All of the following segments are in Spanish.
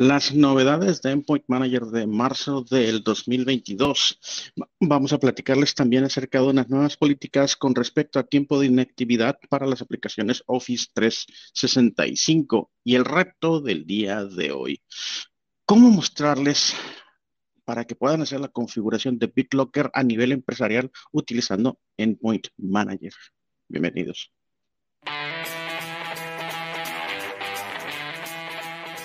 Las novedades de Endpoint Manager de marzo del 2022. Vamos a platicarles también acerca de unas nuevas políticas con respecto a tiempo de inactividad para las aplicaciones Office 365 y el reto del día de hoy. ¿Cómo mostrarles para que puedan hacer la configuración de BitLocker a nivel empresarial utilizando Endpoint Manager? Bienvenidos.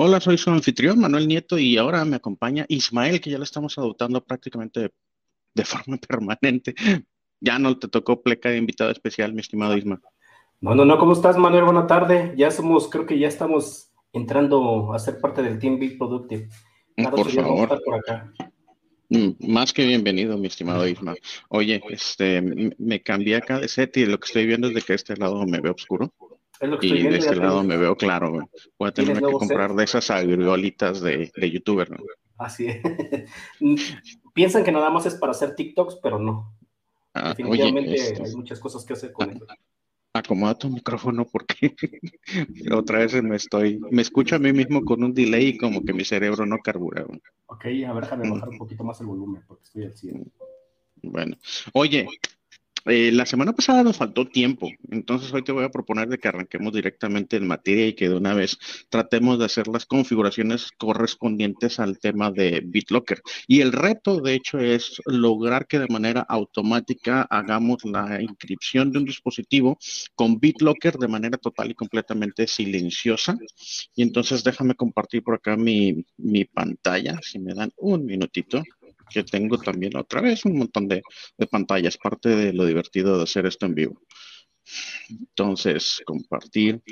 Hola, soy su anfitrión Manuel Nieto y ahora me acompaña Ismael, que ya lo estamos adoptando prácticamente de, forma permanente. Ya no te tocó pleca de invitado especial, mi estimado Isma. No, no, no, ¿cómo estás, Manuel? Buena tarde. Ya somos, creo que ya estamos entrando a ser parte del Team Big Productive. por favor. Por acá. Mm, más que bienvenido, mi estimado Isma. Oye, este, me cambié acá de set y lo que estoy viendo es de que este lado me ve oscuro y de este lado me veo claro, Voy a tener que comprar de esas agriolitas de, de youtuber, Así es. Piensan que nada más es para hacer TikToks, pero no. Ah, Definitivamente este, hay muchas cosas que hacer con eso. Acomoda tu micrófono porque otra vez me estoy, me escucho a mí mismo con un delay y como que mi cerebro no carbura. Ok, a ver, déjame bajar un poquito más el volumen porque estoy al 100. Bueno, oye, eh, la semana pasada nos faltó tiempo, entonces hoy te voy a proponer de que arranquemos directamente en materia y que de una vez tratemos de hacer las configuraciones correspondientes al tema de BitLocker. Y el reto, de hecho, es lograr que de manera automática hagamos la inscripción de un dispositivo con BitLocker de manera total y completamente silenciosa. Y entonces déjame compartir por acá mi, mi pantalla, si me dan un minutito que tengo también otra vez un montón de, pantallas, parte de lo divertido de hacer esto en vivo. Entonces, compartir.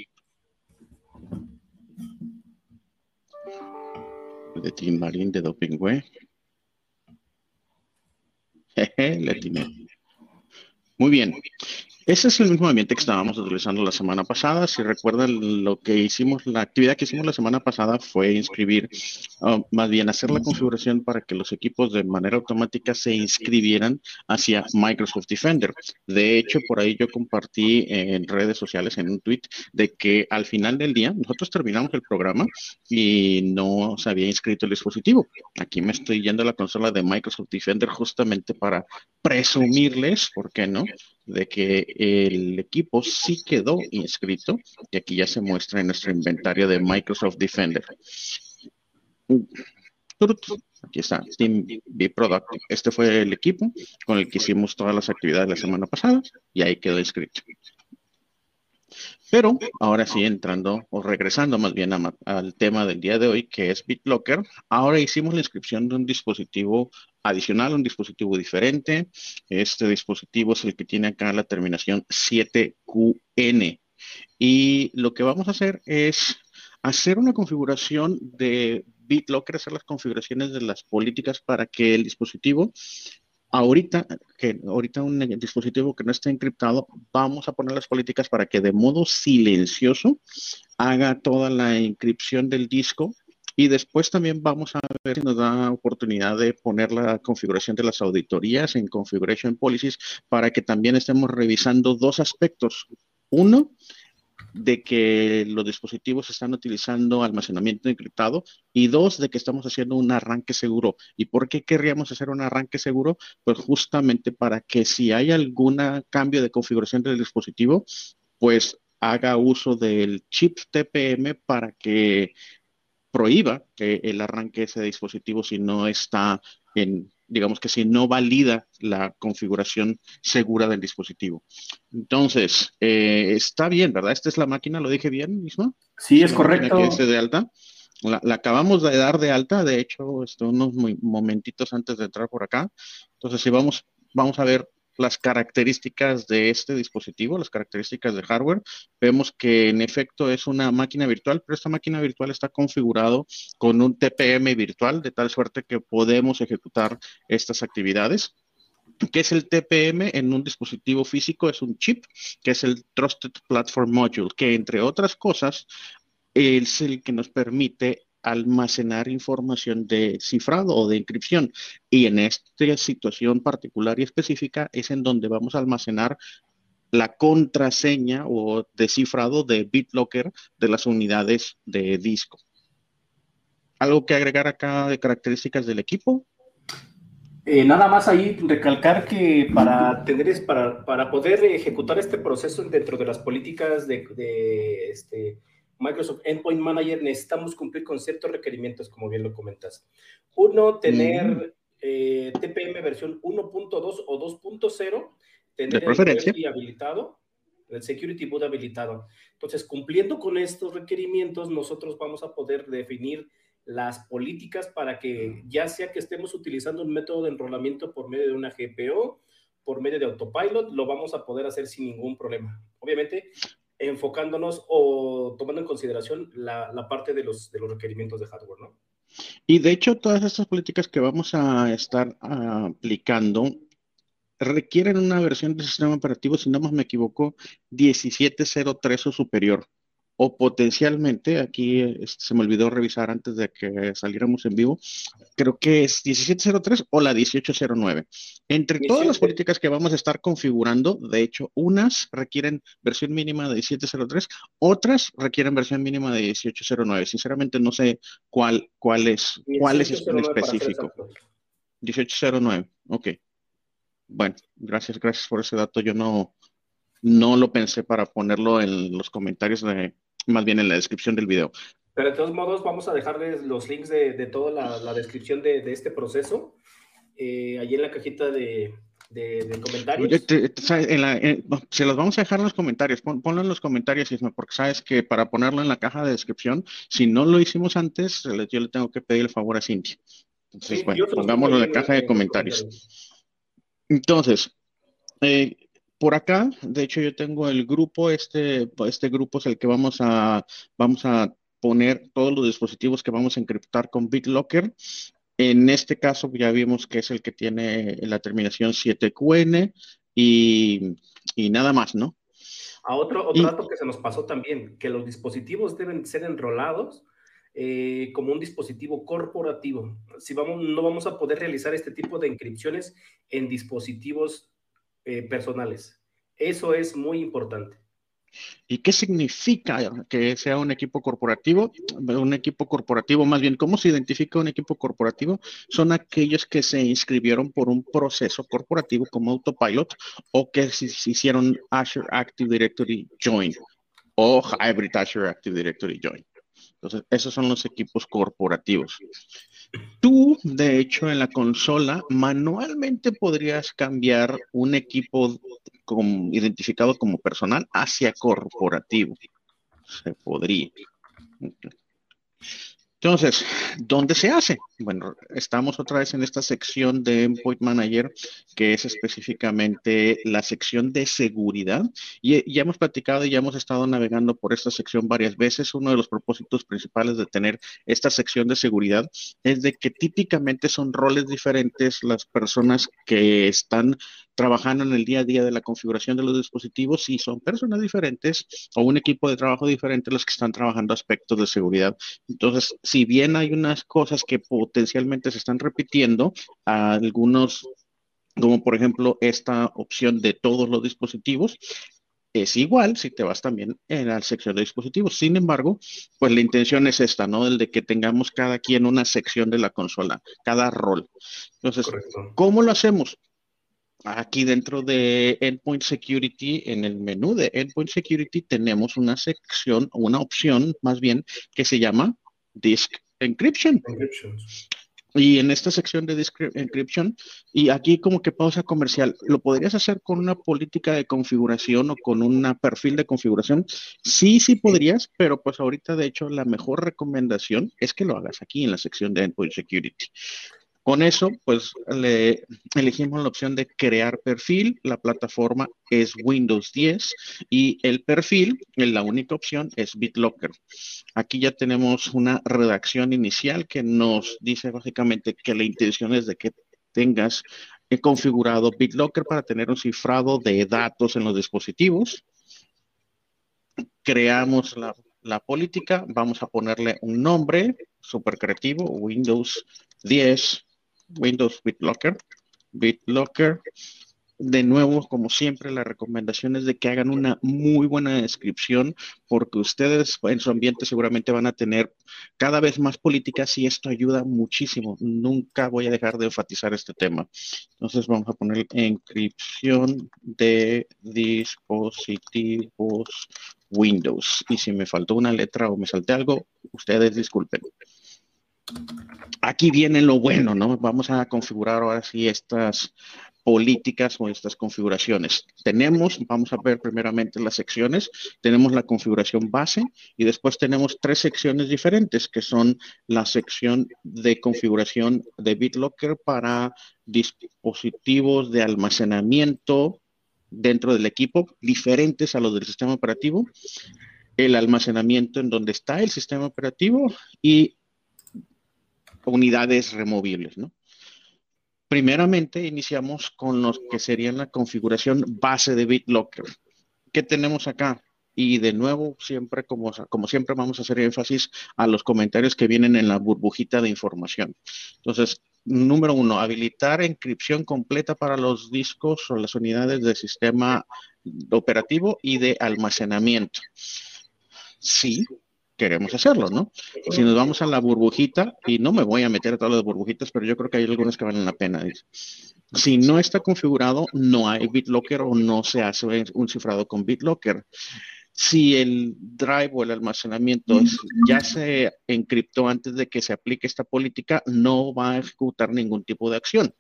De Team Marín de Dopingüe. Jeje, le tiene. Muy bien. Ese es el mismo ambiente que estábamos utilizando la semana pasada. Si recuerdan, lo que hicimos, la actividad que hicimos la semana pasada fue inscribir, uh, más bien hacer la configuración para que los equipos de manera automática se inscribieran hacia Microsoft Defender. De hecho, por ahí yo compartí en redes sociales, en un tweet, de que al final del día nosotros terminamos el programa y no se había inscrito el dispositivo. Aquí me estoy yendo a la consola de Microsoft Defender justamente para presumirles, ¿por qué no? De que el equipo sí quedó inscrito y aquí ya se muestra en nuestro inventario de Microsoft Defender. Aquí está, Team B Product. Este fue el equipo con el que hicimos todas las actividades la semana pasada y ahí quedó inscrito. Pero ahora sí, entrando o regresando más bien al tema del día de hoy, que es BitLocker, ahora hicimos la inscripción de un dispositivo adicional, un dispositivo diferente. Este dispositivo es el que tiene acá la terminación 7QN. Y lo que vamos a hacer es hacer una configuración de BitLocker, hacer las configuraciones de las políticas para que el dispositivo ahorita, que ahorita un dispositivo que no esté encriptado, vamos a poner las políticas para que de modo silencioso haga toda la encripción del disco y después también vamos a ver si nos da oportunidad de poner la configuración de las auditorías en Configuration Policies para que también estemos revisando dos aspectos. Uno, de que los dispositivos están utilizando almacenamiento encriptado y dos, de que estamos haciendo un arranque seguro. ¿Y por qué querríamos hacer un arranque seguro? Pues justamente para que si hay algún cambio de configuración del dispositivo, pues haga uso del chip TPM para que prohíba que el arranque ese dispositivo si no está en, digamos que si no valida la configuración segura del dispositivo. Entonces, eh, está bien, ¿verdad? Esta es la máquina, ¿lo dije bien mismo? Sí, es correcto. de alta. La, acabamos de dar de alta, de hecho, unos momentitos antes de entrar por acá. Entonces, si vamos, vamos a ver las características de este dispositivo, las características de hardware, vemos que en efecto es una máquina virtual, pero esta máquina virtual está configurado con un TPM virtual, de tal suerte que podemos ejecutar estas actividades. ¿Qué es el TPM en un dispositivo físico? Es un chip, que es el Trusted Platform Module, que entre otras cosas es el que nos permite almacenar información de cifrado o de inscripción. Y en esta situación particular y específica es en donde vamos a almacenar la contraseña o descifrado de BitLocker de las unidades de disco. ¿Algo que agregar acá de características del equipo? Eh, nada más ahí recalcar que para tener para, para poder ejecutar este proceso dentro de las políticas de, de este, Microsoft Endpoint Manager necesitamos cumplir con ciertos requerimientos, como bien lo comentas. Uno, tener eh, TPM versión 1.2 o 2.0, tener el habilitado, el Security Boot habilitado. Entonces, cumpliendo con estos requerimientos, nosotros vamos a poder definir las políticas para que ya sea que estemos utilizando un método de enrolamiento por medio de una GPO, por medio de autopilot, lo vamos a poder hacer sin ningún problema. Obviamente, enfocándonos o tomando en consideración la, parte de los, de los requerimientos de hardware, ¿no? Y de hecho, todas estas políticas que vamos a estar aplicando requieren una versión del sistema operativo, si no me equivoco, 1703 o superior o potencialmente, aquí este, se me olvidó revisar antes de que saliéramos en vivo, creo que es 1703 o la 1809. Entre todas las políticas que vamos a estar configurando, de hecho, unas requieren versión mínima de 1703, otras requieren versión mínima de 1809. Sinceramente no sé cuál, cuál es, cuál es en específico. 1809, ok. Bueno, gracias, gracias por ese dato. Yo no, no lo pensé para ponerlo en los comentarios de, más bien en la descripción del video. Pero de todos modos, vamos a dejarles los links de, de toda la, descripción de, de, este proceso eh, allí en la cajita de, comentarios. se los vamos a dejar en los comentarios. ponlo en los comentarios, porque sabes que para ponerlo en la caja de descripción, si no lo hicimos antes, yo le tengo que pedir el favor a Cintia. Entonces, bueno, pongámoslo en la caja de comentarios. Entonces, eh, por acá, de hecho, yo tengo el grupo, este, este grupo es el que vamos a, vamos a poner todos los dispositivos que vamos a encriptar con BitLocker. En este caso ya vimos que es el que tiene la terminación 7QN y, nada más, ¿no? A otro, otro dato que se nos pasó también, que los dispositivos deben ser enrolados eh, como un dispositivo corporativo. Si vamos, no vamos a poder realizar este tipo de encripciones en dispositivos eh, personales. Eso es muy importante. ¿Y qué significa que sea un equipo corporativo? Un equipo corporativo, más bien, ¿cómo se identifica un equipo corporativo? Son aquellos que se inscribieron por un proceso corporativo como Autopilot o que se, hicieron Azure Active Directory Join o Hybrid Azure Active Directory Join. Entonces, esos son los equipos corporativos. Tú, de hecho, en la consola manualmente podrías cambiar un equipo identificado como personal hacia corporativo. Se podría. Entonces, ¿dónde se hace? Bueno, estamos otra vez en esta sección de Endpoint Manager, que es específicamente la sección de seguridad. Y ya hemos platicado y ya hemos estado navegando por esta sección varias veces. Uno de los propósitos principales de tener esta sección de seguridad es de que típicamente son roles diferentes las personas que están trabajando en el día a día de la configuración de los dispositivos y son personas diferentes o un equipo de trabajo diferente los que están trabajando aspectos de seguridad. Entonces, bien hay unas cosas que potencialmente se están repitiendo, algunos, como por ejemplo esta opción de todos los dispositivos, es igual si te vas también en la sección de dispositivos. Sin embargo, pues la intención es esta, ¿no? El de que tengamos cada quien una sección de la consola, cada rol. Entonces, ¿cómo lo hacemos? Aquí dentro de Endpoint Security, en el menú de Endpoint Security, tenemos una sección, una opción más bien, que se llama Disk Encryption. Y en esta sección de Disk Encryption, y aquí como que pausa comercial, ¿lo podrías hacer con una política de configuración o con un perfil de configuración? Sí, sí podrías, pero pues ahorita de hecho la mejor recomendación es que lo hagas aquí en la sección de Endpoint Security. Con eso, pues le elegimos la opción de crear perfil. La plataforma es Windows 10 y el perfil, la única opción es BitLocker. Aquí ya tenemos una redacción inicial que nos dice básicamente que la intención es de que tengas configurado BitLocker para tener un cifrado de datos en los dispositivos. Creamos la, la política, vamos a ponerle un nombre súper creativo, Windows 10 Windows BitLocker. BitLocker. De nuevo, como siempre, la recomendación es de que hagan una muy buena descripción porque ustedes en su ambiente seguramente van a tener cada vez más políticas y esto ayuda muchísimo. Nunca voy a dejar de enfatizar este tema. Entonces vamos a poner encripción de dispositivos Windows. Y si me faltó una letra o me salté algo, ustedes disculpen aquí viene lo bueno, ¿no? Vamos a configurar ahora sí estas políticas o estas configuraciones. Tenemos, vamos a ver primeramente las secciones, tenemos la configuración base y después tenemos tres secciones diferentes que son la sección de configuración de BitLocker para dispositivos de almacenamiento dentro del equipo, diferentes a los del sistema operativo, el almacenamiento en donde está el sistema operativo y unidades removibles, ¿no? Primeramente, iniciamos con lo que serían la configuración base de BitLocker. ¿Qué tenemos acá? Y de nuevo, siempre como, como siempre vamos a hacer énfasis a los comentarios que vienen en la burbujita de información. Entonces, número uno, habilitar encripción completa para los discos o las unidades de sistema operativo y de almacenamiento. Sí, queremos hacerlo, ¿no? Si nos vamos a la burbujita, y no me voy a meter a todas las burbujitas, pero yo creo que hay algunas que valen la pena. Si no está configurado, no hay BitLocker o no se hace un cifrado con BitLocker. Si el drive o el almacenamiento ya se encriptó antes de que se aplique esta política, no va a ejecutar ningún tipo de acción.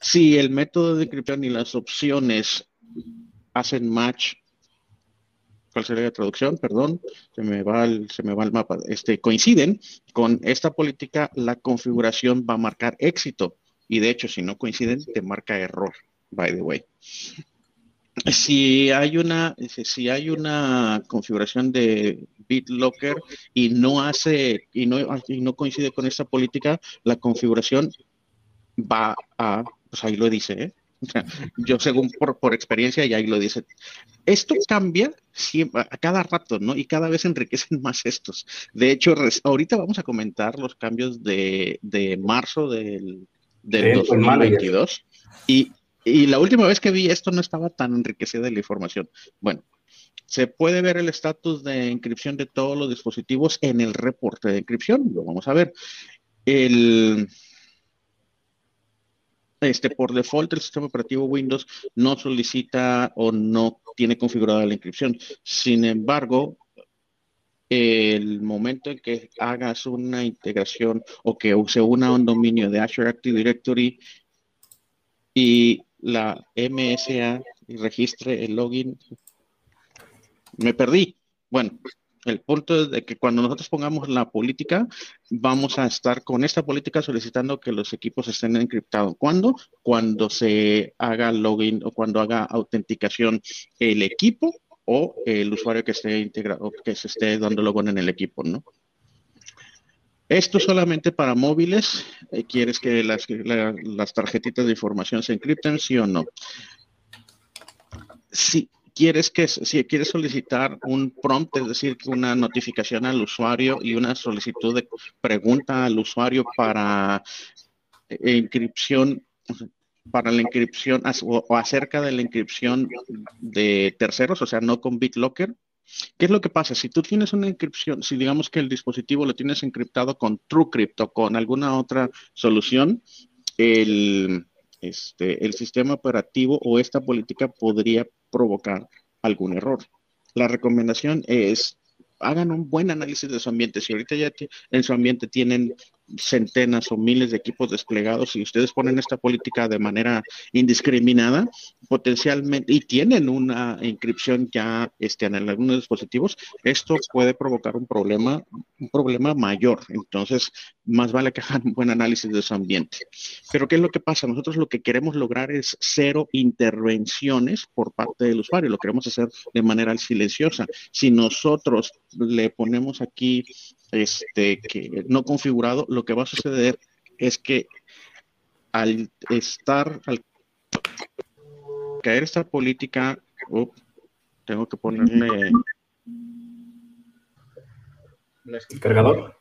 Si el método de encripción y las opciones hacen match ¿cuál sería la traducción? Perdón, se me va el, se me va el mapa. Este, coinciden con esta política, la configuración va a marcar éxito. Y de hecho, si no coinciden, te marca error, by the way. Si hay una, si hay una configuración de BitLocker y no hace, y no, y no coincide con esta política, la configuración va a, pues ahí lo dice, ¿eh? Yo según por, por, experiencia, y ahí lo dice, esto cambia a cada rato, ¿no? Y cada vez enriquecen más estos. De hecho, ahorita vamos a comentar los cambios de, de marzo del, del 2022. Y, y la última vez que vi esto no estaba tan enriquecida la información. Bueno, se puede ver el estatus de inscripción de todos los dispositivos en el reporte de inscripción. Lo vamos a ver. El, este, por default el sistema operativo Windows no solicita o no tiene configurada la inscripción. Sin embargo, el momento en que hagas una integración o que se una un dominio de Azure Active Directory y la MSA y registre el login, me perdí. Bueno, el punto es de que cuando nosotros pongamos la política, vamos a estar con esta política solicitando que los equipos estén encriptados. ¿Cuándo? Cuando se haga login o cuando haga autenticación el equipo o el usuario que esté integrado, que se esté dando login en el equipo, ¿no? Esto solamente para móviles. Eh, ¿Quieres que las, las tarjetitas de información se encripten, sí o no? Sí, quieres que si quieres solicitar un prompt, es decir, una notificación al usuario y una solicitud de pregunta al usuario para eh, inscripción para la inscripción o, acerca de la inscripción de terceros, o sea, no con BitLocker. ¿Qué es lo que pasa? Si tú tienes una inscripción, si digamos que el dispositivo lo tienes encriptado con TrueCrypt o con alguna otra solución, el, este, el sistema operativo o esta política podría provocar algún error. La recomendación es hagan un buen análisis de su ambiente. Si ahorita ya en su ambiente tienen centenas o miles de equipos desplegados y ustedes ponen esta política de manera indiscriminada, potencialmente, y tienen una inscripción ya este, en algunos dispositivos, esto puede provocar un problema, un problema mayor. Entonces, más vale que hagan un buen análisis de su ambiente. Pero, ¿qué es lo que pasa? Nosotros lo que queremos lograr es cero intervenciones por parte del usuario, lo queremos hacer de manera silenciosa. Si nosotros le ponemos aquí este, que no configurado, lo que va a suceder es que al estar, al caer esta política, tengo que ponerle el cargador.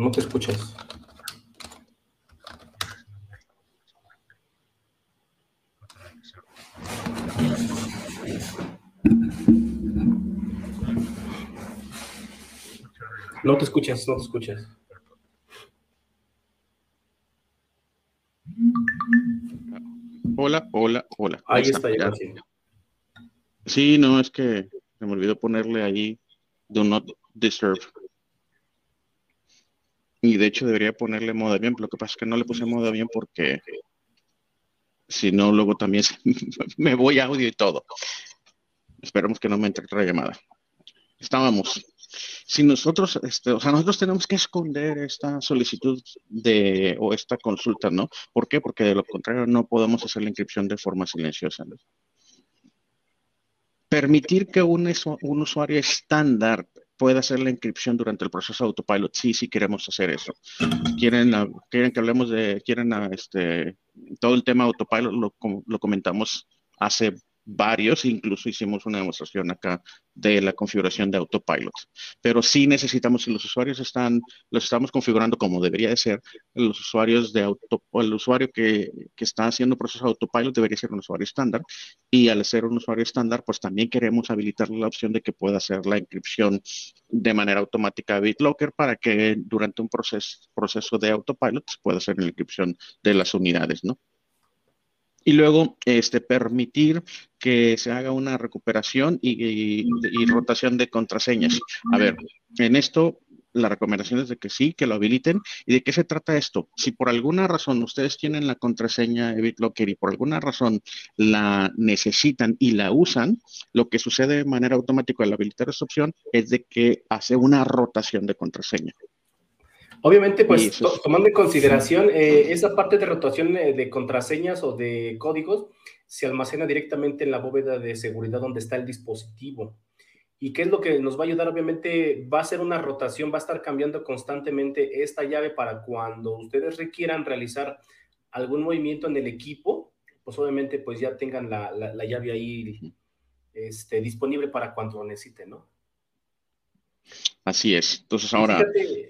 No te escuchas. No te escuchas, no te escuchas. Hola, hola, hola. Ahí, está, ya. Sí, no, es que se me olvidó ponerle ahí Do Not Disturb. Y de hecho debería ponerle modo avión, lo que pasa es que no le puse modo avión porque si no, luego también me voy audio y todo. Esperemos que no me entre otra llamada. Estábamos. Si nosotros, este, o sea, nosotros tenemos que esconder esta solicitud de o esta consulta, ¿no? ¿Por qué? Porque de lo contrario no podemos hacer la inscripción de forma silenciosa. Permitir que un, un usuario estándar puede hacer la inscripción durante el proceso autopilot. Sí, sí queremos hacer eso. Quieren, quieren que hablemos de, quieren este, todo el tema autopilot, lo, lo comentamos hace varios, incluso hicimos una demostración acá de la configuración de autopilot. Pero sí necesitamos, si los usuarios están, los estamos configurando como debería de ser, los usuarios de auto, el usuario que, que está haciendo proceso autopilot debería ser un usuario estándar. Y al ser un usuario estándar, pues también queremos habilitar la opción de que pueda hacer la inscripción de manera automática a BitLocker para que durante un proceso, proceso de autopilot pueda hacer la inscripción de las unidades, ¿no? Y luego este, permitir que se haga una recuperación y, rotación de contraseñas. A ver, en esto la recomendación es de que sí, que lo habiliten. ¿Y de qué se trata esto? Si por alguna razón ustedes tienen la contraseña BitLocker y por alguna razón la necesitan y la usan, lo que sucede de manera automática al habilitar esta opción es de que hace una rotación de contraseña. Obviamente, pues tomando en consideración eh, esa parte de rotación eh, de contraseñas o de códigos, se almacena directamente en la bóveda de seguridad donde está el dispositivo. ¿Y qué es lo que nos va a ayudar? Obviamente va a ser una rotación, va a estar cambiando constantemente esta llave para cuando ustedes requieran realizar algún movimiento en el equipo, pues obviamente pues ya tengan la, la, llave ahí este, disponible para cuando lo necesiten, ¿no? Así es. Entonces ahora...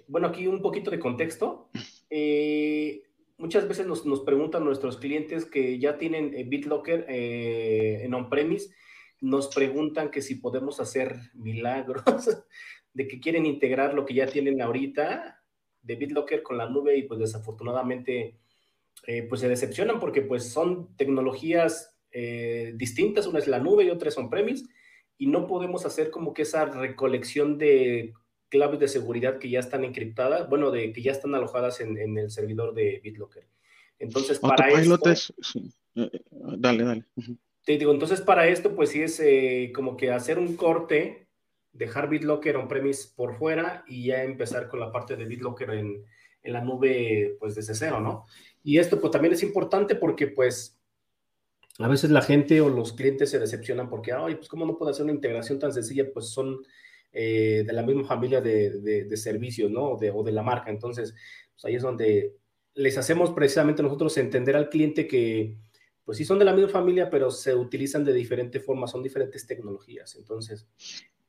bueno, aquí un poquito de contexto. Eh, muchas veces nos, nos, preguntan nuestros clientes que ya tienen eh, BitLocker eh, en on-premise, nos preguntan que si podemos hacer milagros, de que quieren integrar lo que ya tienen ahorita de BitLocker con la nube y pues desafortunadamente pues se decepcionan porque pues son tecnologías distintas, una es la nube y otra es on-premise y no podemos hacer como que esa recolección de claves de seguridad que ya están encriptadas, bueno, de que ya están alojadas en, el servidor de BitLocker. Entonces, para esto... Eh, eh, dale, dale. Te digo, entonces para esto, pues sí es eh, como que hacer un corte, dejar BitLocker on-premise por fuera y ya empezar con la parte de BitLocker en, en la nube, pues desde cero, ¿no? Y esto pues también es importante porque pues a veces la gente o los clientes se decepcionan porque, ay, pues cómo no puedo hacer una integración tan sencilla, pues son eh, de la misma familia de, de, servicios, ¿no? O de la marca. Entonces, pues ahí es donde les hacemos precisamente nosotros entender al cliente que, pues sí son de la misma familia, pero se utilizan de diferente forma, son diferentes tecnologías. Entonces,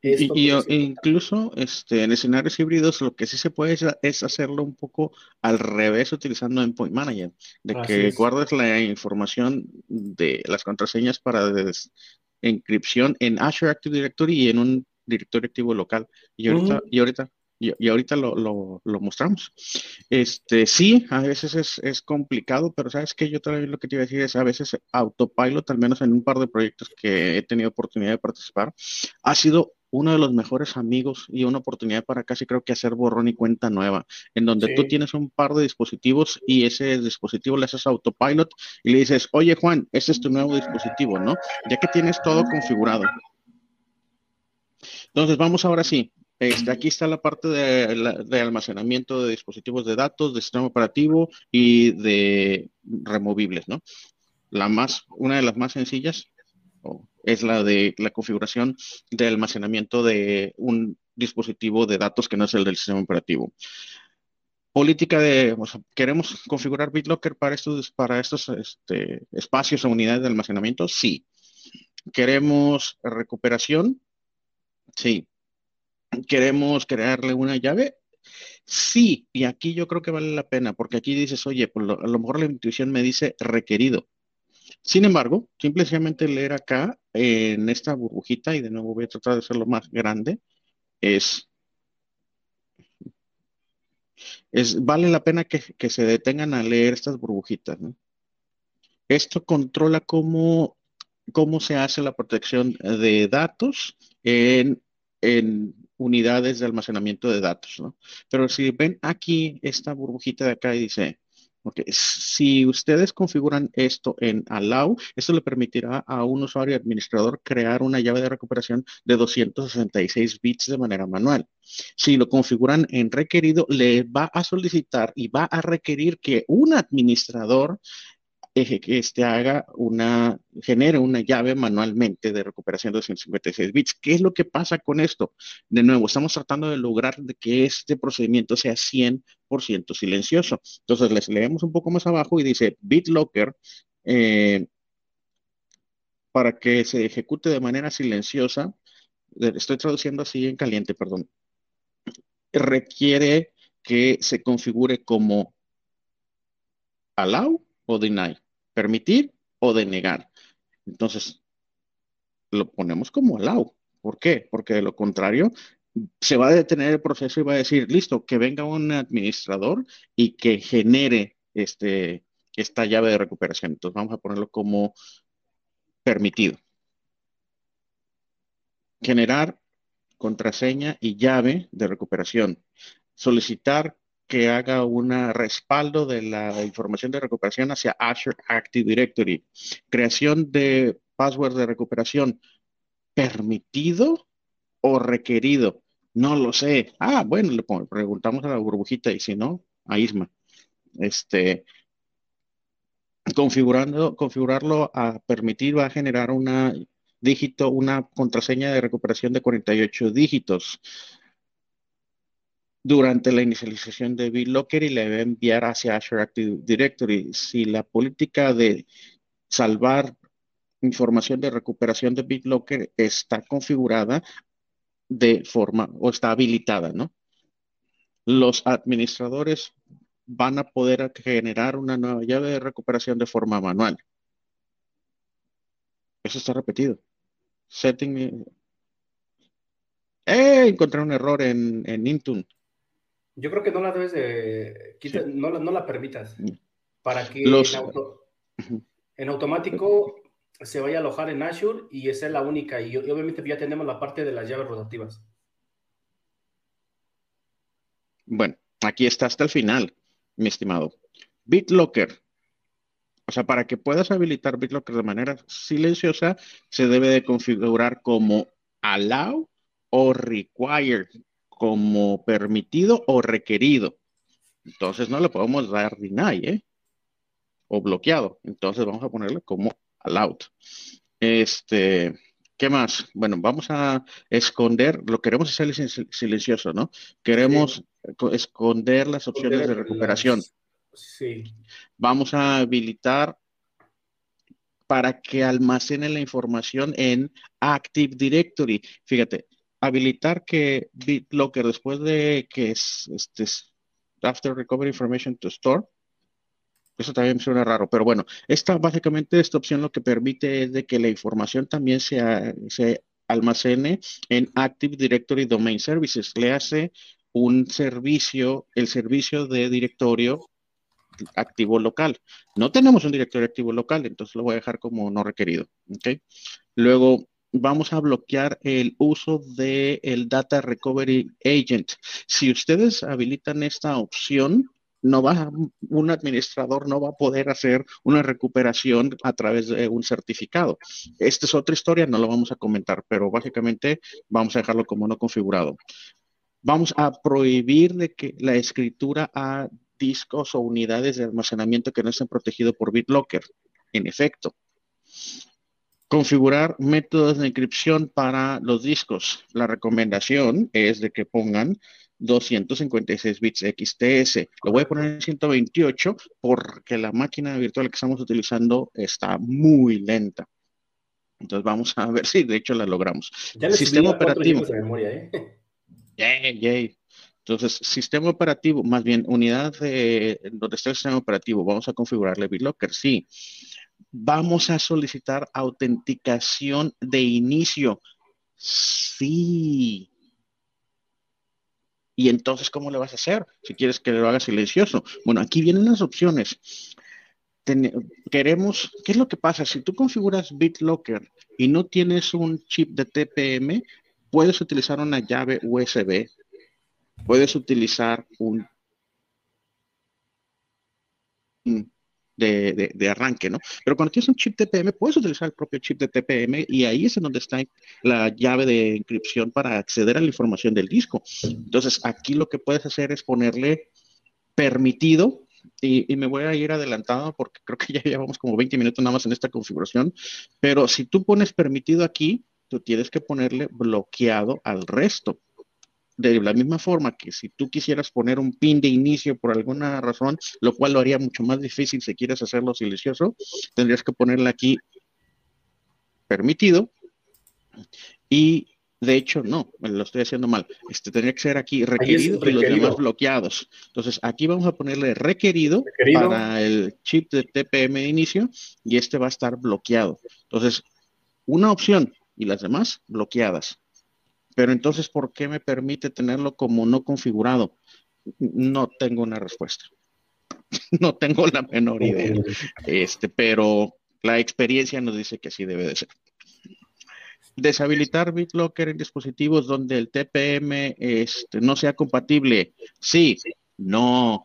y, incluso este, en escenarios híbridos lo que sí se puede es, hacerlo un poco al revés utilizando Endpoint Manager, de que guardes la información de las contraseñas para encripción en Azure Active Directory y en un directorio activo local. Y ahorita, y ahorita y, ahorita lo, mostramos. Este, sí, a veces es, es, complicado, pero sabes que yo también lo que te iba a decir es a veces autopilot, al menos en un par de proyectos que he tenido oportunidad de participar, ha sido uno de los mejores amigos y una oportunidad para casi creo que hacer borrón y cuenta nueva, en donde tú tienes un par de dispositivos y ese dispositivo le haces autopilot y le dices, oye Juan, este es tu nuevo dispositivo, ¿no? Ya que tienes todo configurado. Entonces, vamos ahora sí. Este, aquí está la parte de, almacenamiento de dispositivos de datos, de sistema operativo y de removibles, ¿no? La más, una de las más sencillas es la de la configuración de almacenamiento de un dispositivo de datos que no es el del sistema operativo. Política de, ¿queremos configurar BitLocker para estos, para estos este, espacios o unidades de almacenamiento? Sí. ¿Queremos recuperación? Sí. ¿Queremos crearle una llave? Sí, y aquí yo creo que vale la pena, porque aquí dices, oye, pues a lo mejor la intuición me dice requerido. Sin embargo, simplemente leer acá en esta burbujita, y de nuevo voy a tratar de hacerlo más grande, es, vale la pena que, se detengan a leer estas burbujitas. Esto controla cómo, cómo se hace la protección de datos en, en unidades de almacenamiento de datos. Pero si ven aquí esta burbujita de acá y dice porque si ustedes configuran esto en Allow, esto le permitirá a un usuario administrador crear una llave de recuperación de 266 bits de manera manual. Si lo configuran en requerido, le va a solicitar y va a requerir que un administrador que este haga una, genere una llave manualmente de recuperación de 256 bits. ¿Qué es lo que pasa con esto? De nuevo, estamos tratando de lograr que este procedimiento sea 100% silencioso. Entonces, les leemos un poco más abajo y dice BitLocker, eh, para que se ejecute de manera silenciosa, estoy traduciendo así en caliente, perdón, requiere que se configure como allow o deny, permitir o denegar. Entonces, lo ponemos como allow. ¿Por qué? Porque de lo contrario, se va a detener el proceso y va a decir, listo, que venga un administrador y que genere este, esta llave de recuperación. Entonces, vamos a ponerlo como permitido. Generar contraseña y llave de recuperación. Solicitar que haga un respaldo de la información de recuperación hacia Azure Active Directory. Creación de password de recuperación permitido o requerido. No lo sé. Ah, bueno, le preguntamos a la burbujita y si no, a Isma. Este, configurando, configurarlo a permitir va a generar una dígito, una contraseña de recuperación de 48 dígitos durante la inicialización de BitLocker y le va a enviar hacia Azure Active Directory. Si la política de salvar información de recuperación de BitLocker está configurada de forma o está habilitada, ¿no? Los administradores van a poder generar una nueva llave de recuperación de forma manual. Eso está repetido. Setting. ¡Eh! Encontré un error en, en Intune. Yo creo que no la debes de. no, no, la permitas. Para que en, automático se vaya a alojar en Azure y esa es la única. Y, obviamente ya tenemos la parte de las llaves rotativas. Bueno, aquí está hasta el final, mi estimado. BitLocker. O sea, para que puedas habilitar BitLocker de manera silenciosa, se debe de configurar como allow o require como permitido o requerido. Entonces no le podemos dar deny, ¿eh? O bloqueado. Entonces vamos a ponerle como allowed. Este, ¿qué más? Bueno, vamos a esconder, lo queremos hacer silencioso, ¿no? Queremos esconder las opciones de recuperación. Sí. Vamos a habilitar para que almacene la información en Active Directory. Fíjate, habilitar que BitLocker después de que es este after recovery information to store eso también suena raro, pero bueno, esta básicamente esta opción lo que permite es de que la información también se, se almacene en Active Directory Domain Services. Le hace un servicio, el servicio de directorio activo local. No tenemos un directorio activo local, entonces lo voy a dejar como no requerido. ¿okay? Luego vamos a bloquear el uso del el Data Recovery Agent. Si ustedes habilitan esta opción, no va, un administrador no va a poder hacer una recuperación a través de un certificado. Esta es otra historia, no lo vamos a comentar, pero básicamente vamos a dejarlo como no configurado. Vamos a prohibir que la escritura a discos o unidades de almacenamiento que no estén protegidos por BitLocker. En efecto. Configurar métodos de encripción para los discos. La recomendación es de que pongan 256 bits XTS. Lo voy a poner en 128 porque la máquina virtual que estamos utilizando está muy lenta. Entonces vamos a ver si de hecho la logramos. Ya Sistema operativo. De memoria, ¿eh? Yay, yay. Entonces, sistema operativo, más bien unidad de donde está el sistema operativo, vamos a configurarle BitLocker, sí. Vamos a solicitar autenticación de inicio, sí. Y entonces, ¿cómo le vas a hacer? Si quieres que lo haga silencioso. Bueno, aquí vienen las opciones. queremos, ¿qué es lo que pasa? Si tú configuras BitLocker y no tienes un chip de TPM, puedes utilizar una llave USB puedes utilizar un de, arranque, ¿no? Pero cuando tienes un chip TPM, puedes utilizar el propio chip de TPM y ahí es en donde está la llave de encripción para acceder a la información del disco. Entonces, aquí lo que puedes hacer es ponerle permitido y, y, me voy a ir adelantado porque creo que ya llevamos como 20 minutos nada más en esta configuración, pero si tú pones permitido aquí, tú tienes que ponerle bloqueado al resto de la misma forma que si tú quisieras poner un pin de inicio por alguna razón, lo cual lo haría mucho más difícil si quieres hacerlo silencioso, tendrías que ponerle aquí permitido y de hecho, no, lo estoy haciendo mal. Este tendría que ser aquí requerido, y los demás bloqueados. Entonces, aquí vamos a ponerle requerido, requerido, para el chip de TPM de inicio y este va a estar bloqueado. Entonces, una opción y las demás bloqueadas. Pero entonces, ¿por qué me permite tenerlo como no configurado? No tengo una respuesta. no tengo la menor idea. Este, pero la experiencia nos dice que así debe de ser. Deshabilitar BitLocker en dispositivos donde el TPM este, no sea compatible. Sí, no.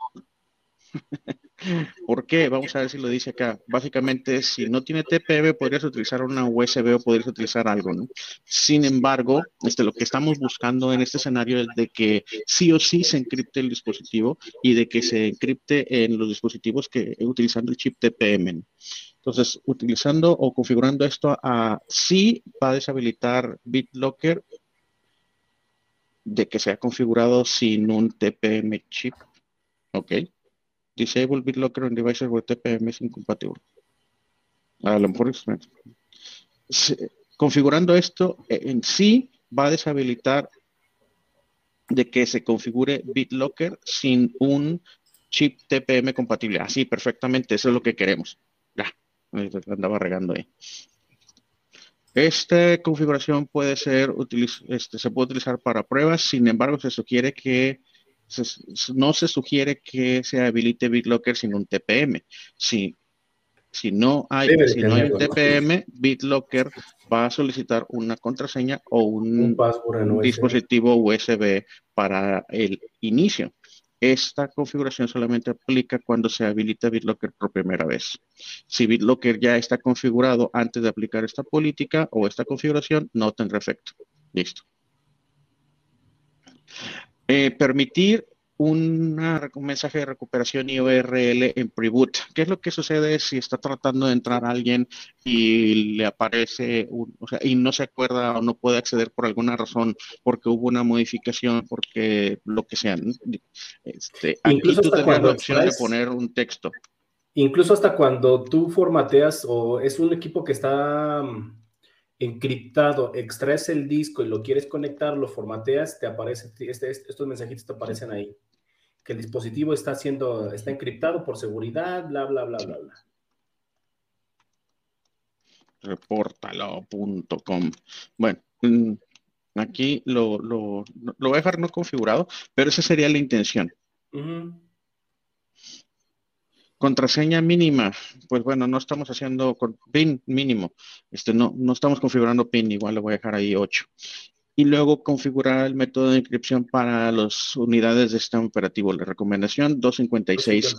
¿Por qué? Vamos a ver si lo dice acá. Básicamente, si no tiene TPM, podrías utilizar una USB o podrías utilizar algo, ¿no? Sin embargo, este, lo que estamos buscando en este escenario es de que sí o sí se encripte el dispositivo y de que se encripte en los dispositivos que utilizando el chip TPM. Entonces, utilizando o configurando esto a sí va a deshabilitar BitLocker de que sea configurado sin un TPM chip. Ok. Disable BitLocker on devices where TPM es incompatible. A lo mejor configurando esto eh, en sí va a deshabilitar de que se configure BitLocker sin un chip TPM compatible. Así, perfectamente, eso es lo que queremos. Ya, andaba regando ahí. Esta configuración puede ser, este, se puede utilizar para pruebas, sin embargo, se sugiere que no se sugiere que se habilite BitLocker sin un TPM. Si, si no hay, si no hay un TPM, BitLocker va a solicitar una contraseña o un, dispositivo USB para el inicio. Esta configuración solamente aplica cuando se habilita BitLocker por primera vez. Si BitLocker ya está configurado antes de aplicar esta política o esta configuración, no tendrá efecto. Listo. Eh, permitir un mensaje de recuperación IORL en preboot. ¿Qué es lo que sucede si está tratando de entrar alguien y le aparece o sea, y no se acuerda o no puede acceder por alguna razón porque hubo una modificación, porque lo que sea? Este, aquí tú la opción de poner un texto. Incluso hasta cuando tú formateas o es un equipo que está encriptado, extraes el disco y lo quieres conectar, lo formateas, te aparece, este, estos mensajitos te aparecen ahí. Que el dispositivo está siendo, está encriptado por seguridad, bla, bla, bla, bla, bla. Reportalo.com. Bueno, mm, Aquí lo, lo, lo, voy a dejar no configurado, pero esa sería la intención. Contraseña mínima, pues bueno, no estamos haciendo con PIN mínimo, este no, no estamos configurando PIN, igual le voy a dejar ahí 8. Y luego configurar el método de inscripción para las unidades de sistema operativo. La recomendación 256,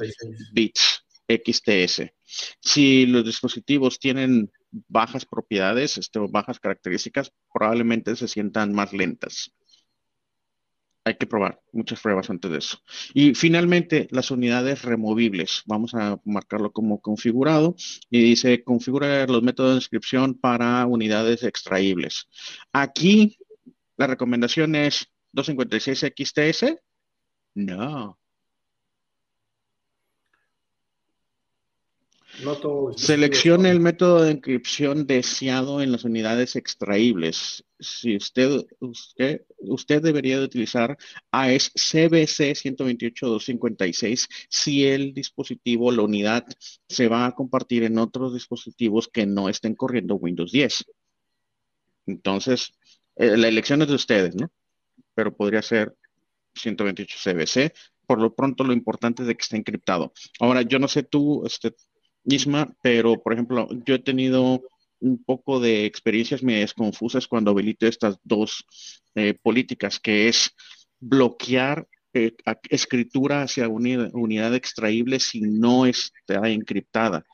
bits XTS. Si los dispositivos tienen bajas propiedades, este, bajas características, probablemente se sientan más lentas hay que probar muchas pruebas antes de eso. Y finalmente, las unidades removibles. Vamos a marcarlo como configurado y dice configurar los métodos de inscripción para unidades extraíbles. Aquí la recomendación es 256 XTS. No. Seleccione el método de inscripción deseado en las unidades extraíbles. Si usted, usted, usted debería de utilizar AES CBC 128.256 si el dispositivo, la unidad, se va a compartir en otros dispositivos que no estén corriendo Windows 10. Entonces, eh, la elección es de ustedes, ¿no? Pero podría ser 128 CBC. Por lo pronto, lo importante es de que esté encriptado. Ahora, yo no sé tú, este, Isma, pero por ejemplo, yo he tenido un poco de experiencias medias confusas cuando habilito estas dos eh, políticas, que es bloquear eh, escritura hacia unidad, unidad extraíble si no está encriptada.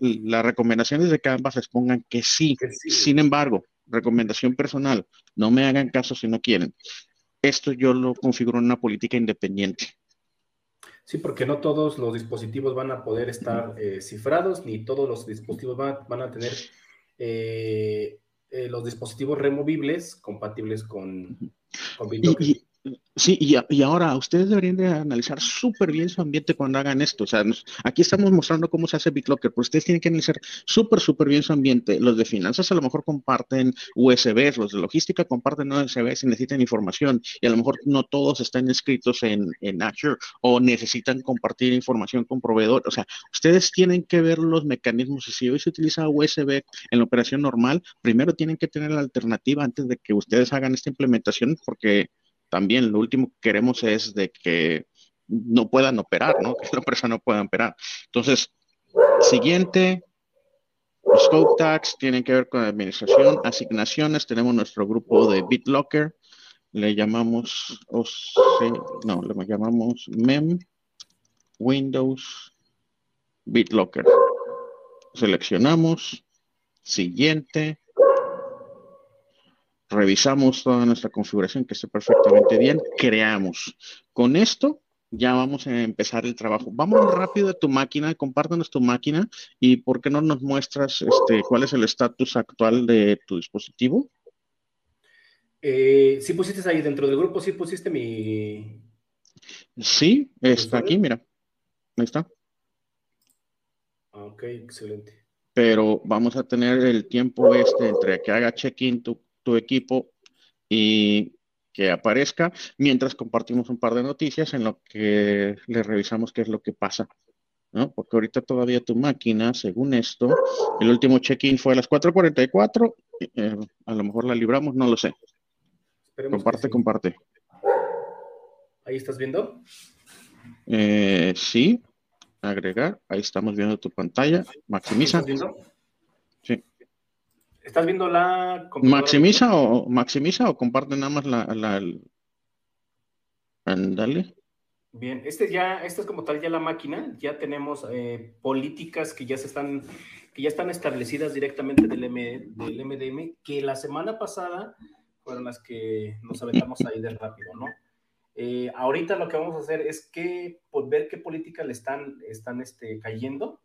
La recomendación es de que ambas les pongan que sí. Sin embargo, recomendación personal, no me hagan caso si no quieren. Esto yo lo configuro en una política independiente. Sí, porque no todos los dispositivos van a poder estar eh, cifrados, ni todos los dispositivos van, a tener eh, eh, los dispositivos removibles compatibles con, con Sí, y, ahora ustedes deberían de analizar súper bien su ambiente cuando hagan esto. O sea, aquí estamos mostrando cómo se hace BitLocker, pero ustedes tienen que analizar súper, súper bien su ambiente. Los de finanzas a lo mejor comparten USBs, los de logística comparten USBs y necesitan información. Y a lo mejor no todos están inscritos en, en Azure o necesitan compartir información con proveedores. O sea, ustedes tienen que ver los mecanismos. Si hoy se utiliza USB en la operación normal, primero tienen que tener la alternativa antes de que ustedes hagan esta implementación, porque también lo último que queremos es de que no puedan operar, ¿no? Que la empresa no pueda operar. Entonces, siguiente, Scope Tags tienen que ver con administración, asignaciones, tenemos nuestro grupo de BitLocker, le llamamos, no, le llamamos MEM, Windows, BitLocker. Seleccionamos, siguiente, revisamos toda nuestra configuración que esté perfectamente bien, creamos. Con esto ya vamos a empezar el trabajo. Vamos rápido a tu máquina, compártanos tu máquina y ¿por qué no nos muestras este, cuál es el estatus actual de tu dispositivo? Eh, sí pusiste ahí dentro del grupo, sí pusiste mi... Sí, está aquí, mira. Ahí está. Ah, ok, excelente. Pero vamos a tener el tiempo este entre que haga check-in tu tu equipo y que aparezca mientras compartimos un par de noticias en lo que le revisamos qué es lo que pasa. ¿no? Porque ahorita todavía tu máquina, según esto, el último check-in fue a las 4.44, eh, a lo mejor la libramos, no lo sé. comparte, comparte. ¿Ahí estás viendo? Eh, sí, agregar, ahí estamos viendo tu pantalla, maximiza. ¿Estás viendo? ¿Estás viendo la... ¿Maximiza o, maximiza o comparte nada más la... la Andale. Bien, este ya, esta es como tal ya la máquina, ya tenemos eh, políticas que ya se están, que ya están establecidas directamente del, del MDM, que la semana pasada fueron las que nos aventamos ahí de rápido, ¿no? Eh, ahorita lo que vamos a hacer es que, pues, ver qué políticas le están, están este, cayendo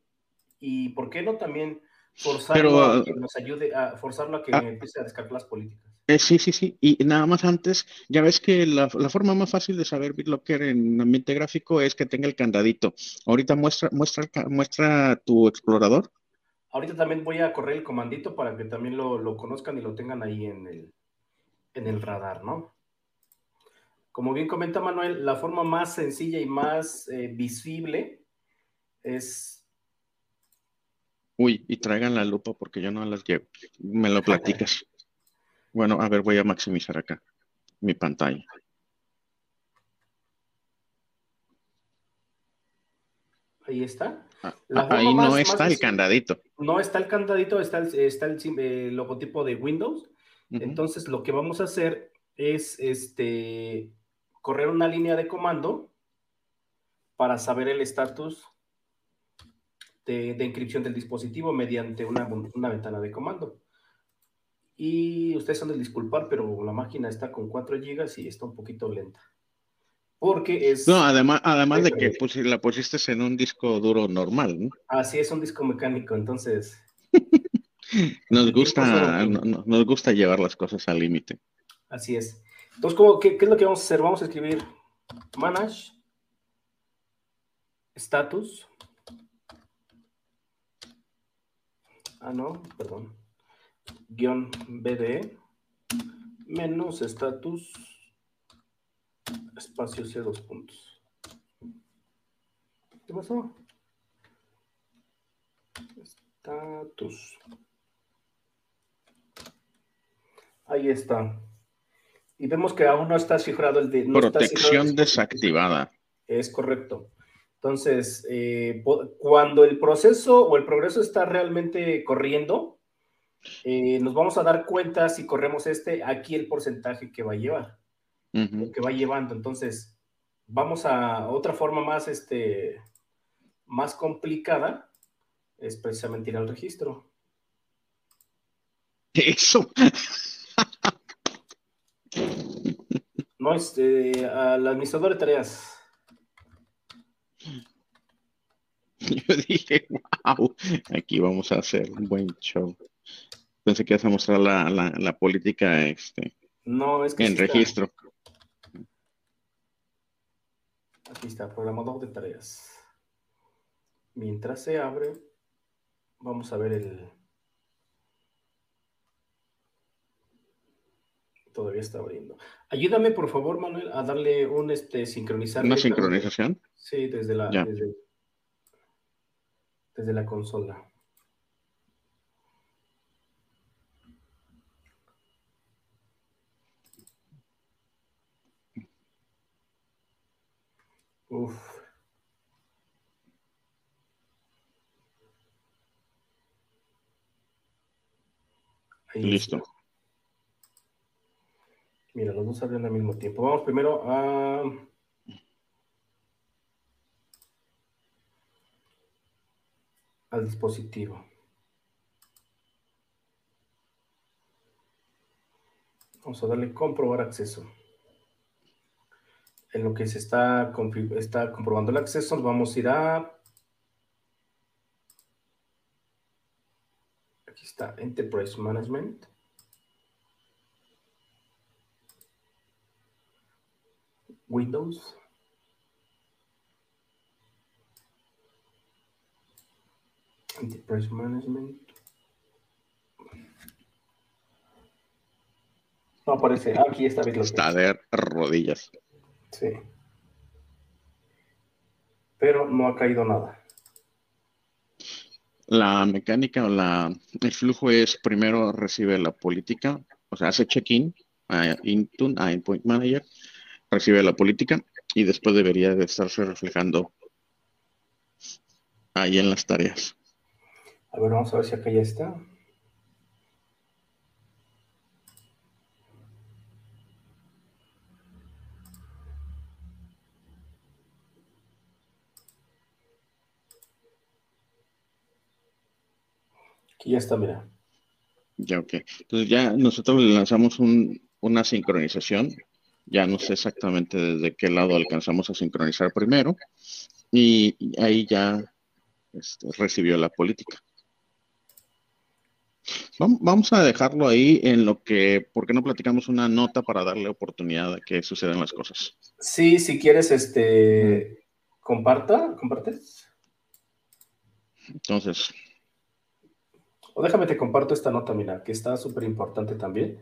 y por qué no también forzarlo a que nos ayude a forzarlo a que ah. empiece a descargar las políticas. Eh, sí, sí, sí. Y nada más antes, ya ves que la, forma más fácil de saber BitLocker en ambiente gráfico es que tenga el candadito. Ahorita muestra, muestra, muestra tu explorador. Ahorita también voy a correr el comandito para que también lo, conozcan y lo tengan ahí en el, en el radar, ¿no? Como bien comenta Manuel, la forma más sencilla y más eh, visible es Uy, y traigan la lupa porque yo no las llevo. Me lo platicas. Bueno, a ver, voy a maximizar acá mi pantalla. Ahí está. Ah, ahí no está el candadito. No está el candadito, está el, está el, eh, logotipo de Windows. Entonces, lo que vamos a hacer es este, correr una línea de comando para saber el estatus de, de, inscripción del dispositivo mediante una, una, ventana de comando. Y ustedes han de disculpar, pero la máquina está con 4 GB y está un poquito lenta. Porque es... No, además, además de que pues, la pusiste en un disco duro normal, ¿no? Así es, un disco mecánico, entonces... nos, gusta, nos gusta llevar las cosas al límite. Así es. Entonces, ¿cómo, qué, ¿qué es lo que vamos a hacer? Vamos a escribir manage status ah, no, perdón, guion BD menos status espacio C dos puntos. ¿Qué pasó? Status. Ahí está. Y vemos que aún no está cifrado el de... Protección desactivada. Es correcto. Entonces, eh, cuando el proceso o el progreso está realmente corriendo, eh, nos vamos a dar cuenta si corremos este, aquí el porcentaje que va a llevar, que va llevando. Entonces, vamos a otra forma más, este, más complicada, es precisamente ir al registro. Eso. no, este, al administrador de tareas. Yo dije, wow, aquí vamos a hacer un buen show. Pensé que ibas a mostrar la, la, política este, no, es que en registro. Aquí está, programador de tareas. Mientras se abre, vamos a ver el... Todavía está abriendo. Ayúdame, por favor, Manuel, a darle un este, sincronizar. ¿Una sincronización? Sí, desde la, desde la consola. Uf. Listo. Mira, los dos abren al mismo tiempo. Vamos primero a al dispositivo. Vamos a darle comprobar acceso. En lo que se está, está comprobando el acceso, vamos a ir a... Aquí está, Enterprise Management. Windows. Enterprise Management. No aparece. Aquí está Está de rodillas. Sí. Pero no ha caído nada. La mecánica o la, el flujo es primero recibe la política, o sea, hace check-in a Intune, a Endpoint Manager, recibe la política y después debería de estarse reflejando ahí en las tareas. A ver, vamos a ver si acá ya está. Aquí ya está, mira. Ya, ok. Entonces ya nosotros le lanzamos una sincronización. Ya no sé exactamente desde qué lado alcanzamos a sincronizar primero. Y ahí ya este, recibió la política. Vamos a dejarlo ahí en lo que, ¿por qué no platicamos una nota para darle oportunidad a que sucedan las cosas? Sí, si quieres, este, comparta, compartes. Entonces. O déjame te comparto esta nota, mira, que está súper importante también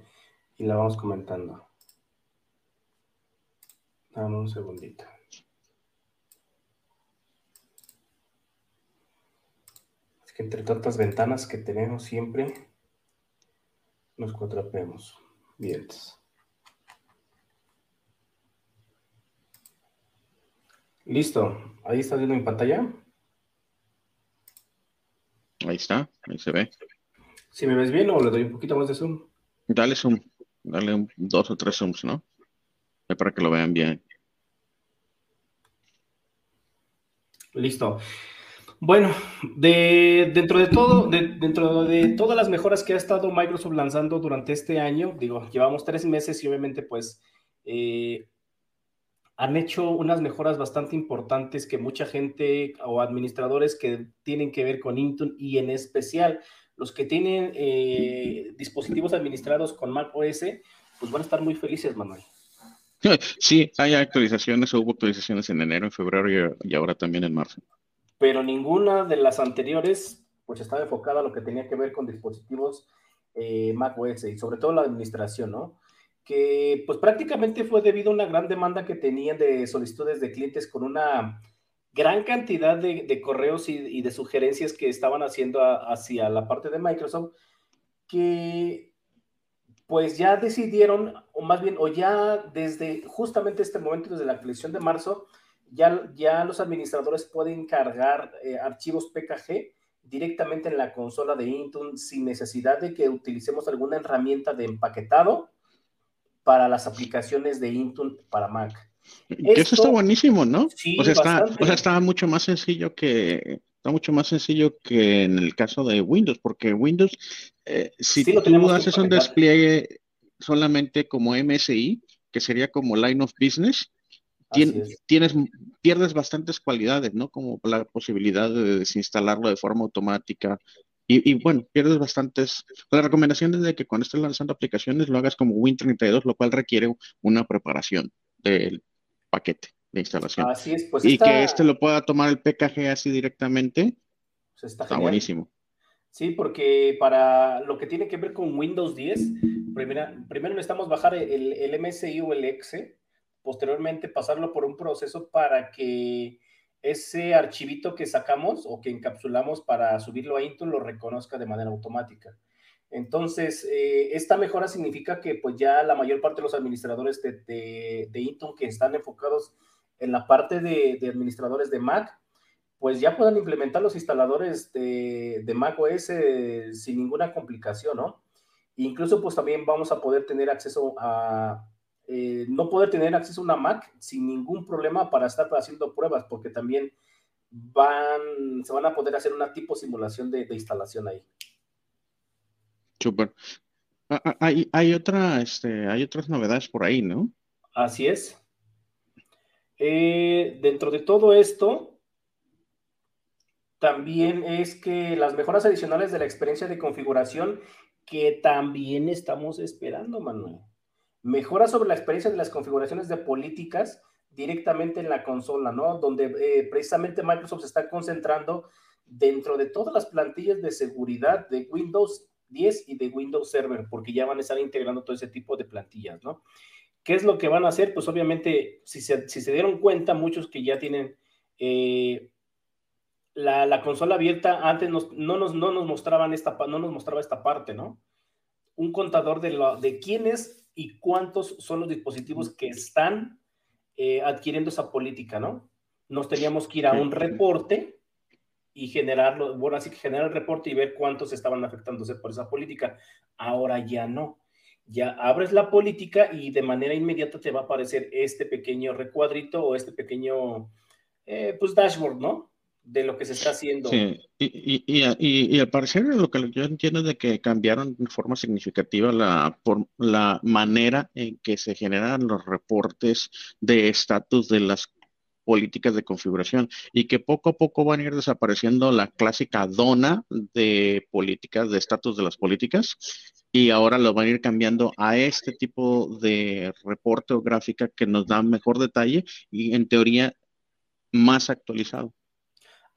y la vamos comentando. Dame un segundito. Entre tantas ventanas que tenemos siempre, nos cuatrapemos. Bien. Listo. Ahí está viendo en pantalla. Ahí está, ahí se ve. Si me ves bien o le doy un poquito más de zoom. Dale zoom, dale un, dos o tres zooms, ¿no? Para que lo vean bien. Listo. Bueno, de, dentro de todo, dentro de todas las mejoras que ha estado Microsoft lanzando durante este año, digo, llevamos tres meses y obviamente pues eh, han hecho unas mejoras bastante importantes que mucha gente o administradores que tienen que ver con Intune y en especial los que tienen eh, dispositivos administrados con Mac OS, pues van a estar muy felices, Manuel. Sí, hay actualizaciones, hubo actualizaciones en enero, en febrero y ahora también en marzo pero ninguna de las anteriores pues estaba enfocada a lo que tenía que ver con dispositivos eh, Mac OS y sobre todo la administración, ¿no? Que pues prácticamente fue debido a una gran demanda que tenían de solicitudes de clientes con una gran cantidad de, correos y, de sugerencias que estaban haciendo hacia la parte de Microsoft, que pues ya decidieron, o más bien, o ya desde justamente este momento, desde la actualización de marzo, ya, los administradores pueden cargar eh, archivos PKG directamente en la consola de Intune sin necesidad de que utilicemos alguna herramienta de empaquetado para las aplicaciones de Intune para Mac. eso está buenísimo, ¿no? Sí, o sea, está, o sea, está mucho más sencillo que está mucho más sencillo que en el caso de Windows, porque Windows, eh, si tú haces un despliegue solamente como MSI, que sería como Line of Business, tienes, pierdes bastantes cualidades, ¿no? Como la posibilidad de desinstalarlo de forma automática. Y, bueno, pierdes bastantes. La recomendación es de que cuando estés lanzando aplicaciones lo hagas como Win32, lo cual requiere una preparación del paquete de instalación. Así es, pues Y que este lo pueda tomar el PKG así directamente. Pues está, buenísimo. Sí, porque para lo que tiene que ver con Windows 10, primero, primero necesitamos bajar el, el MSI o el EXE posteriormente pasarlo por un proceso para que ese archivito que sacamos o que encapsulamos para subirlo a Intune lo reconozca de manera automática. Entonces, eh, esta mejora significa que pues ya la mayor parte de los administradores de, de, Intune que están enfocados en la parte de, administradores de Mac, pues ya puedan implementar los instaladores de, de Mac OS sin ninguna complicación, ¿no? Incluso pues también vamos a poder tener acceso a, eh, no poder tener acceso a una Mac sin ningún problema para estar haciendo pruebas, porque también van, se van a poder hacer una tipo simulación de, instalación ahí. Súper. Ah, ah, hay, hay, otra, este, hay otras novedades por ahí, ¿no? Así es. Eh, dentro de todo esto, también es que las mejoras adicionales de la experiencia de configuración que también estamos esperando, Manuel. Mejora sobre la experiencia de las configuraciones de políticas directamente en la consola, ¿no? Donde eh, precisamente Microsoft se está concentrando dentro de todas las plantillas de seguridad de Windows 10 y de Windows Server, porque ya van a estar integrando todo ese tipo de plantillas, ¿no? ¿Qué es lo que van a hacer? Pues obviamente, si se, dieron cuenta, muchos que ya tienen eh, la, consola abierta, antes no, nos, no, nos mostraban esta, no nos mostraba esta parte, ¿no? Un contador de quiénes y cuántos son los dispositivos que están eh, adquiriendo esa política, ¿no? Nos teníamos que ir a un reporte y generarlo, bueno, así que generar el reporte y ver cuántos estaban afectándose por esa política. Ahora ya no. Ya abres la política y de manera inmediata te va a aparecer este pequeño recuadrito o este pequeño, eh, pues, dashboard, ¿no? De lo que se está haciendo. Sí, y, y, y, al parecer lo que yo entiendo es de que cambiaron de forma significativa la, por, la manera en que se generan los reportes de estatus de las políticas de configuración y que poco a poco van a ir desapareciendo la clásica dona de políticas, de estatus de las políticas y ahora lo van a ir cambiando a este tipo de reporte o gráfica que nos da mejor detalle y en teoría más actualizado.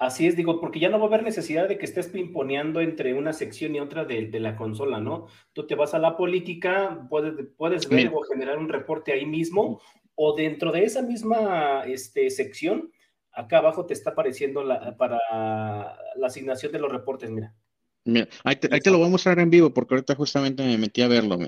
Así es, digo, porque ya no va a haber necesidad de que estés pimponeando entre una sección y otra de, la consola, ¿no? Tú te vas a la política, puedes, puedes ver o generar un reporte ahí mismo, o dentro de esa misma este, sección, acá abajo te está apareciendo la, para la asignación de los reportes, mira. Ahí, te, lo voy a mostrar en vivo porque ahorita justamente me metí a verlo.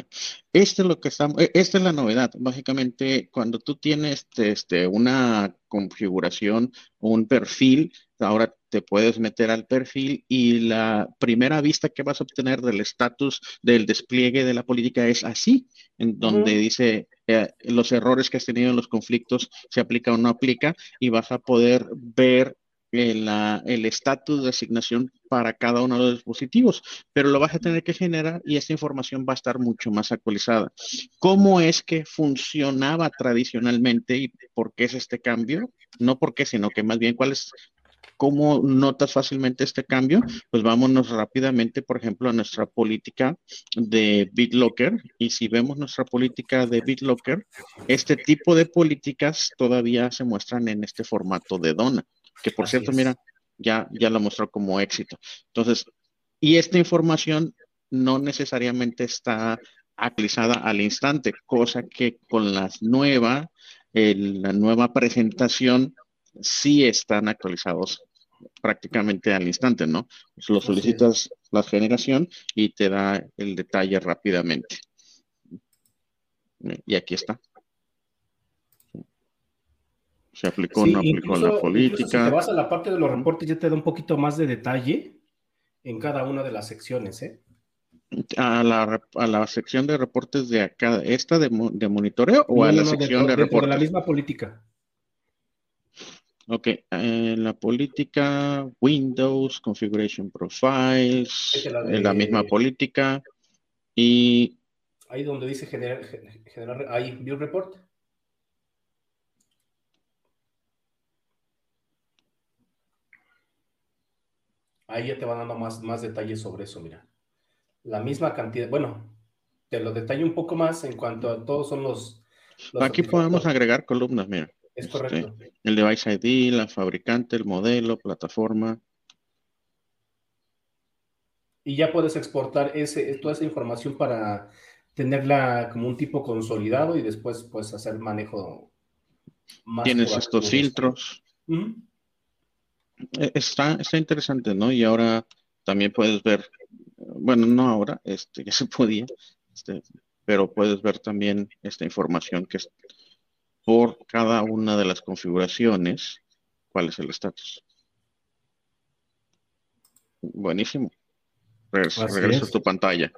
Este es lo que estamos, e, esta es la novedad. Básicamente, cuando tú tienes este, este, una configuración o un perfil, ahora te puedes meter al perfil y la primera vista que vas a obtener del estatus del despliegue de la política es así, en donde dice eh, los errores que has tenido en los conflictos, se aplica o no aplica, y vas a poder ver el estatus de asignación para cada uno de los dispositivos, pero lo vas a tener que generar y esta información va a estar mucho más actualizada. ¿Cómo es que funcionaba tradicionalmente y por qué es este cambio? No por qué, sino que más bien cuál es, cómo notas fácilmente este cambio. Pues vámonos rápidamente, por ejemplo, a nuestra política de BitLocker y si vemos nuestra política de BitLocker, este tipo de políticas todavía se muestran en este formato de dona que por cierto, mira, ya, ya lo mostró como éxito. Entonces, y esta información no necesariamente está actualizada al instante, cosa que con las nueva, la nueva presentación sí están actualizados prácticamente al instante, ¿no? Pues lo solicitas la generación y te da el detalle rápidamente. Y aquí está se aplicó, no aplicó la política. Si te vas a la parte de los reportes, ya te da un poquito más de detalle en cada una de las secciones, ¿eh? A la, a la sección de reportes de acá, ¿esta de, de monitoreo o a la sección de, reportes? De la misma política. Ok, en la política, Windows, Configuration Profiles, en la misma política y... Ahí donde dice generar, generar ahí, View Report. Ahí ya te va dando más, más detalles sobre eso, mira. La misma cantidad, bueno, te lo detallo un poco más en cuanto a todos son los... Aquí podemos agregar columnas, mira. Es correcto. Este, el device ID, la fabricante, el modelo, plataforma. Y ya puedes exportar ese, toda esa información para tenerla como un tipo consolidado y después pues hacer manejo más. Tienes estos filtros. Está, está interesante, ¿no? Y ahora también puedes ver, bueno, no ahora, este, ya se podía, este, pero puedes ver también esta información que es por cada una de las configuraciones, cuál es el estatus. Buenísimo. Regreso, a tu pantalla.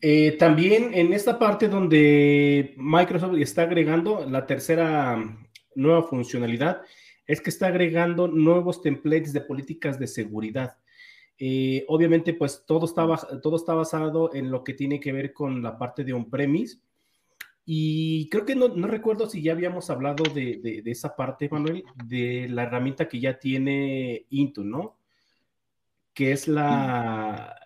Eh, también en esta parte donde Microsoft está agregando la tercera nueva funcionalidad es que está agregando nuevos templates de políticas de seguridad. Eh, obviamente, pues todo está, todo está basado en lo que tiene que ver con la parte de on-premise. Y creo que no, recuerdo si ya habíamos hablado de, esa parte, Manuel, de la herramienta que ya tiene Intune, ¿no? Que es la,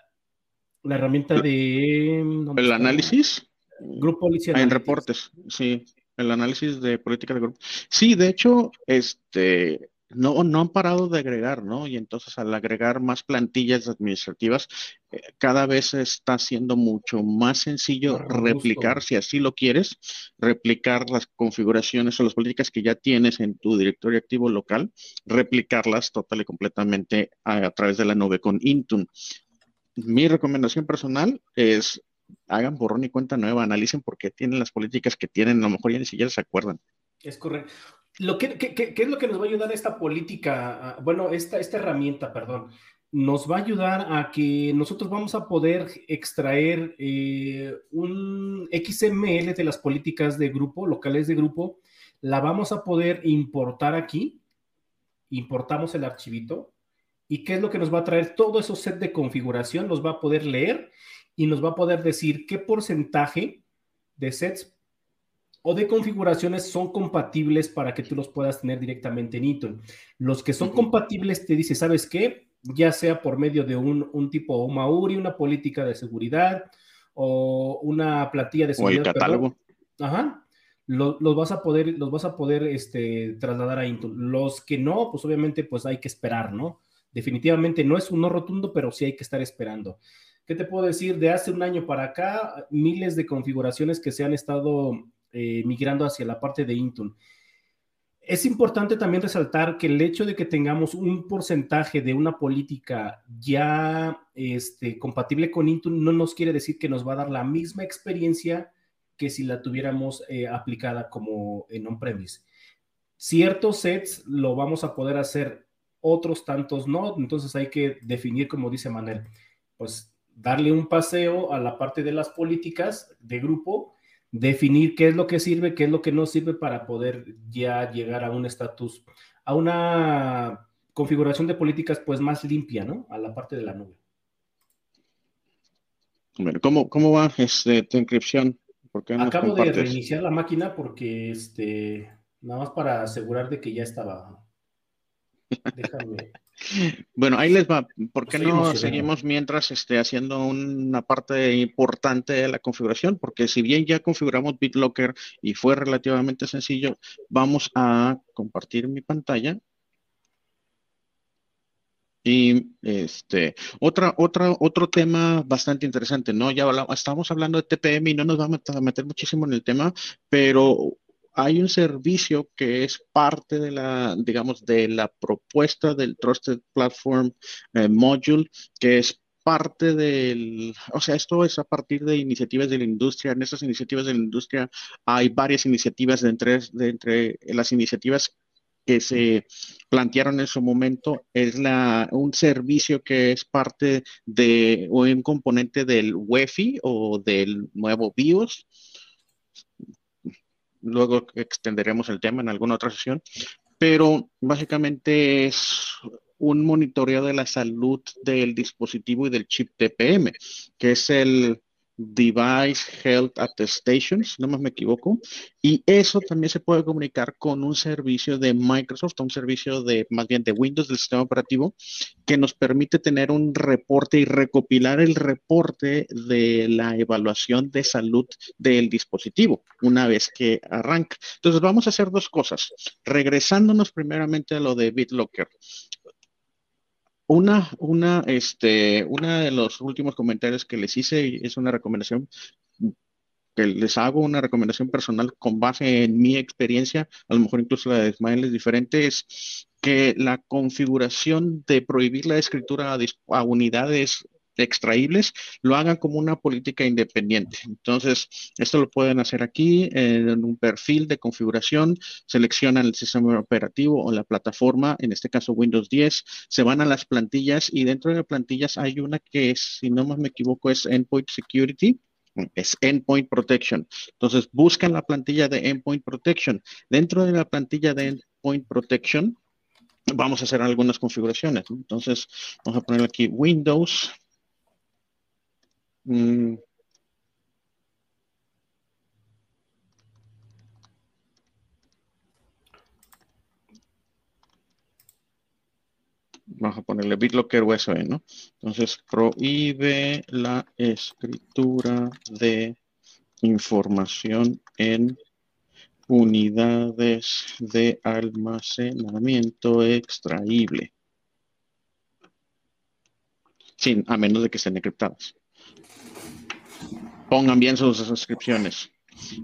la herramienta de... ¿El análisis? Grupo Policial. Ah, en reportes, sí el análisis de política de grupo. Sí, de hecho, este, no, no han parado de agregar, ¿no? Y entonces al agregar más plantillas administrativas, eh, cada vez está siendo mucho más sencillo replicar, si así lo quieres, replicar las configuraciones o las políticas que ya tienes en tu directorio activo local, replicarlas total y completamente a través de la nube con Intune. Mi recomendación personal es hagan borrón y cuenta nueva, analicen por qué tienen las políticas que tienen, a lo mejor ya ni siquiera se acuerdan. Es correcto. Lo que, ¿Qué es lo que nos va a ayudar esta política? Bueno, esta, esta herramienta, perdón, nos va a ayudar a que nosotros vamos a poder extraer eh, un XML de las políticas de grupo, locales de grupo, la vamos a poder importar aquí, importamos el archivito, y qué es lo que nos va a traer todo eso set de configuración, nos va a poder leer y nos va a poder decir qué porcentaje de sets o de configuraciones son compatibles para que tú los puedas tener directamente en Intune. Los que son compatibles te dice, ¿sabes qué? Ya sea por medio de un, un tipo Mauri, una política de seguridad o una plantilla de seguridad. O el catálogo. Ajá. Los, vas a poder, los vas a poder este, trasladar a Intune. Los que no, pues obviamente pues hay que esperar, ¿no? Definitivamente no es un no rotundo, pero sí hay que estar esperando. ¿Qué te puedo decir? De hace un año para acá, miles de configuraciones que se han estado eh, migrando hacia la parte de Intune. Es importante también resaltar que el hecho de que tengamos un porcentaje de una política ya este, compatible con Intune no nos quiere decir que nos va a dar la misma experiencia que si la tuviéramos eh, aplicada como en on-premise. Ciertos sets lo vamos a poder hacer, otros tantos no, entonces hay que definir, como dice Manuel, pues darle un paseo a la parte de las políticas de grupo definir qué es lo que sirve, qué es lo que no sirve para poder ya llegar a un estatus, a una configuración de políticas pues más limpia, ¿no? A la parte de la nube. Bueno, ¿cómo, cómo va este, tu inscripción? Acabo de reiniciar la máquina porque este, nada más para asegurar de que ya estaba. Déjame. Bueno, ahí les va. ¿Por qué no seguimos mientras esté haciendo una parte importante de la configuración? Porque si bien ya configuramos BitLocker y fue relativamente sencillo, vamos a compartir mi pantalla. Y este, otra, otra, otro tema bastante interesante, ¿no? Ya hablamos, estamos hablando de TPM y no nos vamos a meter muchísimo en el tema, pero hay un servicio que es parte de la, digamos, de la propuesta del Trusted Platform eh, Module, que es parte del, o sea, esto es a partir de iniciativas de la industria. En estas iniciativas de la industria hay varias iniciativas de entre, entre las iniciativas que se plantearon en su momento es la, un servicio que es parte de un componente del WEFI o del nuevo BIOS luego extenderemos el tema en alguna otra sesión, pero básicamente es un monitoreo de la salud del dispositivo y del chip TPM, que es el Device Health Attestation, si no más me equivoco, y eso también se puede comunicar con un servicio de Microsoft, un servicio de más bien de Windows del sistema operativo, que nos permite tener un reporte y recopilar el reporte de la evaluación de salud del dispositivo una vez que arranca. Entonces vamos a hacer dos cosas. Regresándonos primeramente a lo de BitLocker. Una, una, este, una de los últimos comentarios que les hice es una recomendación que les hago, una recomendación personal con base en mi experiencia, a lo mejor incluso la de Ismael es diferente, es que la configuración de prohibir la escritura a unidades extraíbles, lo hagan como una política independiente. Entonces, esto lo pueden hacer aquí en un perfil de configuración, seleccionan el sistema operativo o la plataforma, en este caso Windows 10, se van a las plantillas y dentro de las plantillas hay una que es, si no más me equivoco, es Endpoint Security es Endpoint Protection. Entonces, buscan la plantilla de Endpoint Protection. Dentro de la plantilla de Endpoint Protection, vamos a hacer algunas configuraciones. Entonces, vamos a poner aquí Windows Mm. Vamos a ponerle BitLocker USB, ¿no? Entonces, prohíbe la escritura de información en unidades de almacenamiento extraíble. Sin, a menos de que estén encriptadas pongan bien sus suscripciones.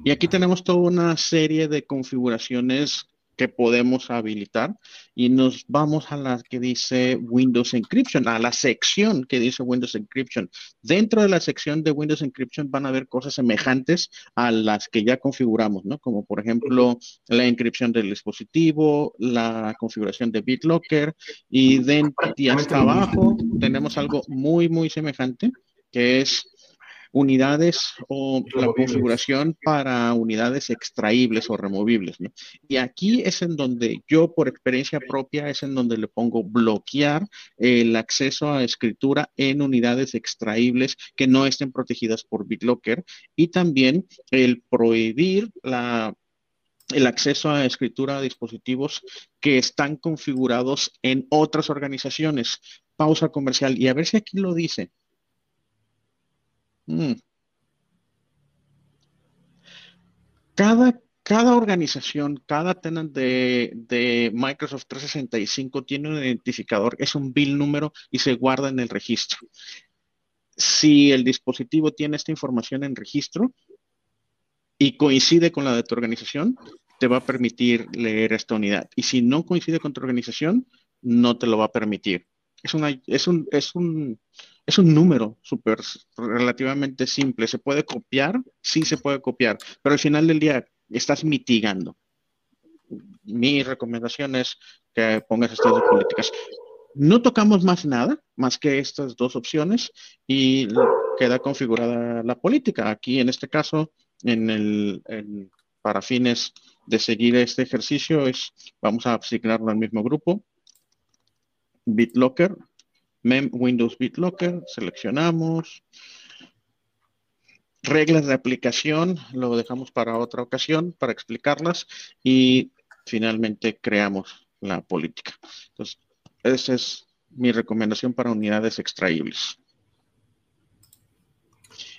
Y aquí tenemos toda una serie de configuraciones que podemos habilitar y nos vamos a la que dice Windows Encryption, a la sección que dice Windows Encryption. Dentro de la sección de Windows Encryption van a haber cosas semejantes a las que ya configuramos, ¿no? Como por ejemplo la encripción del dispositivo, la configuración de BitLocker y dentro y hasta abajo tenemos algo muy, muy semejante que es unidades o la configuración para unidades extraíbles o removibles. Y aquí es en donde yo, por experiencia propia, es en donde le pongo bloquear el acceso a escritura en unidades extraíbles que no estén protegidas por BitLocker y también el prohibir la el acceso a escritura a dispositivos que están configurados en otras organizaciones. Pausa comercial. Y a ver si aquí lo dice. Mm. Cada, cada organización, cada tenant de, Microsoft 365 tiene un identificador, es un bill número y se guarda en el registro. Si el dispositivo tiene esta información en registro y coincide con la de tu organización, te va a permitir leer esta unidad. Y si no coincide con tu organización, no te lo va a permitir. Es, es, un, es, un, es un número súper relativamente simple. ¿Se puede copiar? Sí, se puede copiar. Pero al final del día estás mitigando. Mi recomendación es que pongas estas dos políticas. No tocamos más nada, más que estas dos opciones, y queda configurada la política. Aquí, en este caso, para fines de seguir este ejercicio, vamos a asignarlo al mismo grupo. BitLocker, Mem Windows BitLocker, seleccionamos. Reglas de aplicación, lo dejamos para otra ocasión para explicarlas y finalmente creamos la política. Entonces, esa es mi recomendación para unidades extraíbles.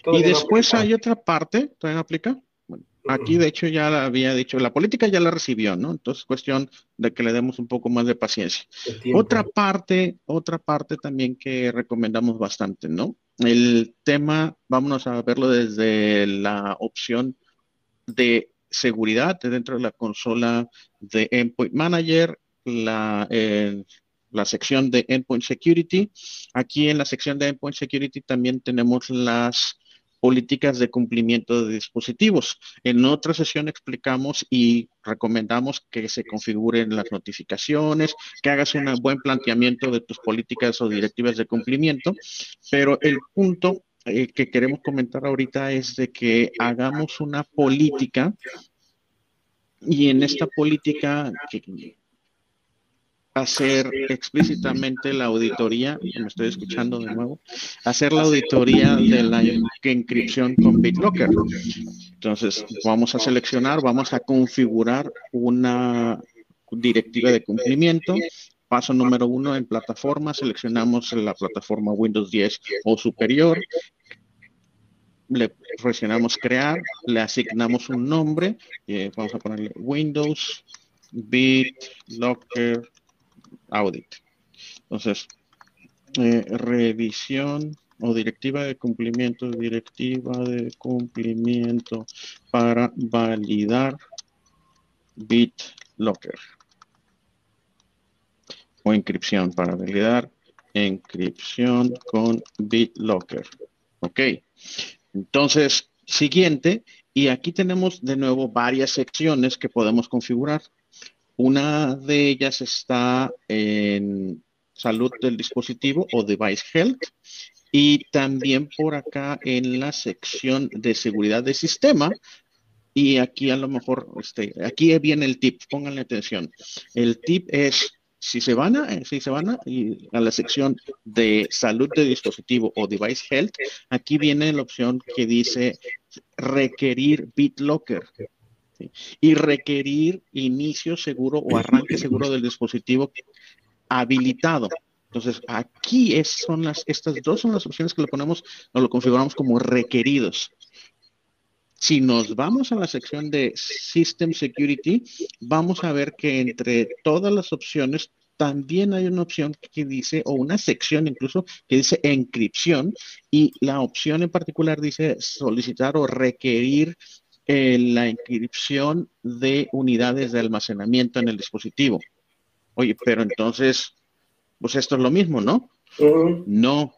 Y después hay otra parte, ¿todavía aplica? Aquí de hecho ya la había dicho, la política ya la recibió, ¿no? Entonces cuestión de que le demos un poco más de paciencia. Otra parte, otra parte también que recomendamos bastante, ¿no? El tema, vámonos a verlo desde la opción de seguridad dentro de la consola de Endpoint Manager, la, eh, la sección de Endpoint Security. Aquí en la sección de Endpoint Security también tenemos las políticas de cumplimiento de dispositivos. En otra sesión explicamos y recomendamos que se configuren las notificaciones, que hagas un buen planteamiento de tus políticas o directivas de cumplimiento, pero el punto eh, que queremos comentar ahorita es de que hagamos una política y en esta política hacer explícitamente la auditoría, me estoy escuchando de nuevo, hacer la auditoría de la inscripción con BitLocker. Entonces, vamos a seleccionar, vamos a configurar una directiva de cumplimiento. Paso número uno en plataforma, seleccionamos la plataforma Windows 10 o superior, le presionamos crear, le asignamos un nombre, eh, vamos a ponerle Windows BitLocker audit. Entonces, eh, revisión o directiva de cumplimiento, directiva de cumplimiento para validar BitLocker. O inscripción para validar inscripción con BitLocker. Ok. Entonces, siguiente, y aquí tenemos de nuevo varias secciones que podemos configurar. Una de ellas está en salud del dispositivo o device health y también por acá en la sección de seguridad de sistema. Y aquí a lo mejor, este, aquí viene el tip, pónganle atención. El tip es, si se van a, si se van a, a la sección de salud de dispositivo o device health, aquí viene la opción que dice requerir BitLocker y requerir inicio seguro o arranque seguro del dispositivo habilitado. Entonces, aquí son las, estas dos son las opciones que lo ponemos o lo configuramos como requeridos. Si nos vamos a la sección de System Security, vamos a ver que entre todas las opciones también hay una opción que dice, o una sección incluso, que dice encripción, y la opción en particular dice solicitar o requerir la inscripción de unidades de almacenamiento en el dispositivo. Oye, pero entonces, pues esto es lo mismo, ¿no? No,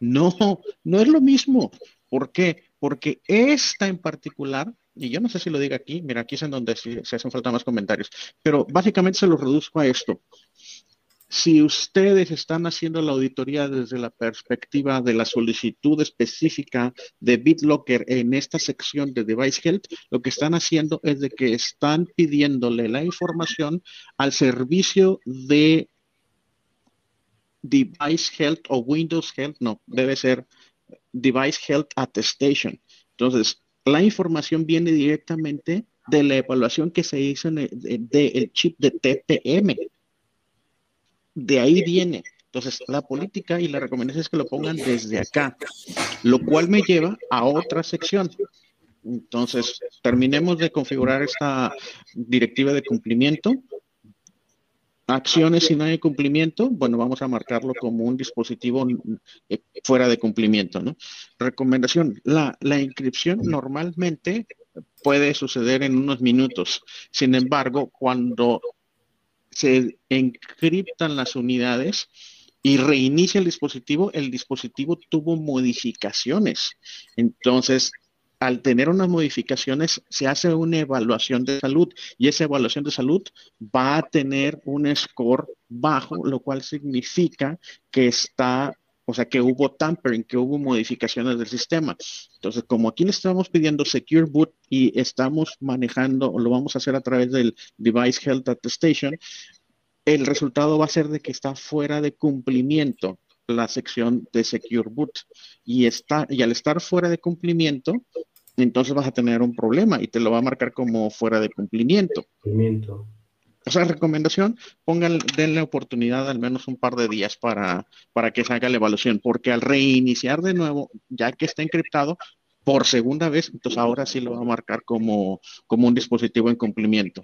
no, no es lo mismo. ¿Por qué? Porque esta en particular, y yo no sé si lo diga aquí, mira, aquí es en donde se, se hacen falta más comentarios, pero básicamente se lo reduzco a esto. Si ustedes están haciendo la auditoría desde la perspectiva de la solicitud específica de BitLocker en esta sección de Device Health, lo que están haciendo es de que están pidiéndole la información al servicio de Device Health o Windows Health, no, debe ser Device Health Attestation. Entonces, la información viene directamente de la evaluación que se hizo del chip de TPM de ahí viene. Entonces, la política y la recomendación es que lo pongan desde acá, lo cual me lleva a otra sección. Entonces, terminemos de configurar esta directiva de cumplimiento. Acciones si no hay cumplimiento, bueno, vamos a marcarlo como un dispositivo eh, fuera de cumplimiento, ¿no? Recomendación, la, la inscripción normalmente puede suceder en unos minutos. Sin embargo, cuando se encriptan las unidades y reinicia el dispositivo, el dispositivo tuvo modificaciones. Entonces, al tener unas modificaciones, se hace una evaluación de salud y esa evaluación de salud va a tener un score bajo, lo cual significa que está, o sea, que hubo tampering, que hubo modificaciones del sistema. Entonces, como aquí le estamos pidiendo Secure Boot y estamos manejando, o lo vamos a hacer a través del Device Health Attestation, el resultado va a ser de que está fuera de cumplimiento la sección de Secure Boot y está y al estar fuera de cumplimiento entonces vas a tener un problema y te lo va a marcar como fuera de cumplimiento. cumplimiento. O sea, recomendación, pongan, denle oportunidad al menos un par de días para, para que se haga la evaluación, porque al reiniciar de nuevo, ya que está encriptado, por segunda vez, entonces ahora sí lo va a marcar como, como un dispositivo en cumplimiento.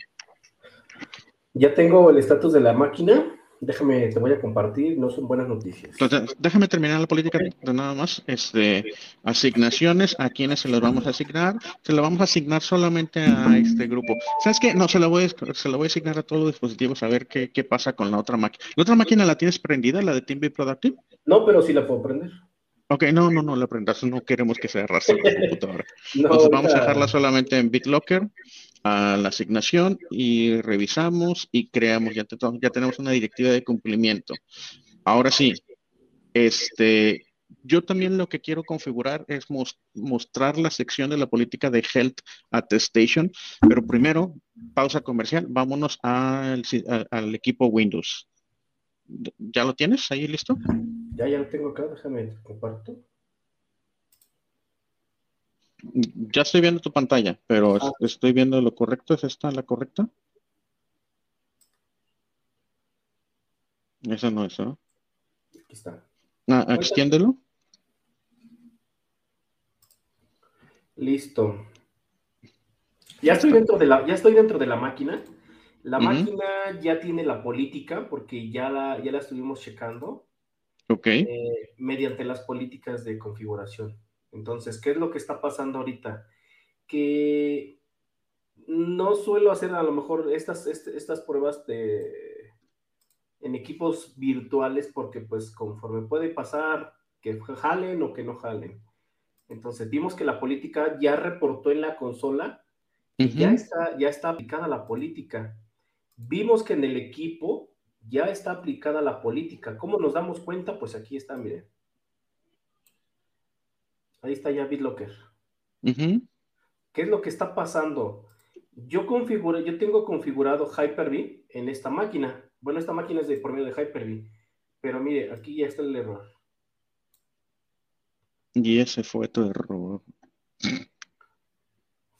Ya tengo el estatus de la máquina. Déjame, te voy a compartir, no son buenas noticias. Entonces, déjame terminar la política de nada más. Este, asignaciones, ¿a quiénes se las vamos a asignar? Se lo vamos a asignar solamente a este grupo. ¿Sabes qué? No, se lo voy a, se lo voy a asignar a todos los dispositivos a ver qué, qué pasa con la otra máquina. ¿La otra máquina la tienes prendida, la de TeamViewer Productive? No, pero sí la puedo prender. Ok, no, no, no la prendas, no queremos que se arrastre la computadora. Entonces vamos a dejarla solamente en BitLocker a la asignación y revisamos y creamos, ya, ya tenemos una directiva de cumplimiento. Ahora sí, este, yo también lo que quiero configurar es mostrar la sección de la política de Health Attestation, pero primero, pausa comercial, vámonos al, al equipo Windows. ¿Ya lo tienes ahí listo? Ya, ya lo tengo acá, déjame comparto. Ya estoy viendo tu pantalla, pero ah. estoy viendo lo correcto. ¿Es esta la correcta? Esa no es, ¿no? Aquí está. Ah, extiéndelo. Listo. Ya estoy dentro de la, ya estoy dentro de la máquina. La máquina ya tiene la política porque ya la, ya la estuvimos checando. Ok. Eh, mediante las políticas de configuración. Entonces, ¿qué es lo que está pasando ahorita? Que no suelo hacer a lo mejor estas, este, estas pruebas de, en equipos virtuales porque pues conforme puede pasar que jalen o que no jalen. Entonces vimos que la política ya reportó en la consola y ya, está, ya está aplicada la política. Vimos que en el equipo ya está aplicada la política. ¿Cómo nos damos cuenta? Pues aquí está, miren. Ahí está ya BitLocker. ¿Qué es lo que está pasando? Yo configuro, yo tengo configurado Hyper-V en esta máquina. Bueno, esta máquina es de por medio de Hyper-V. Pero mire, aquí ya está el error. Y ese fue tu error.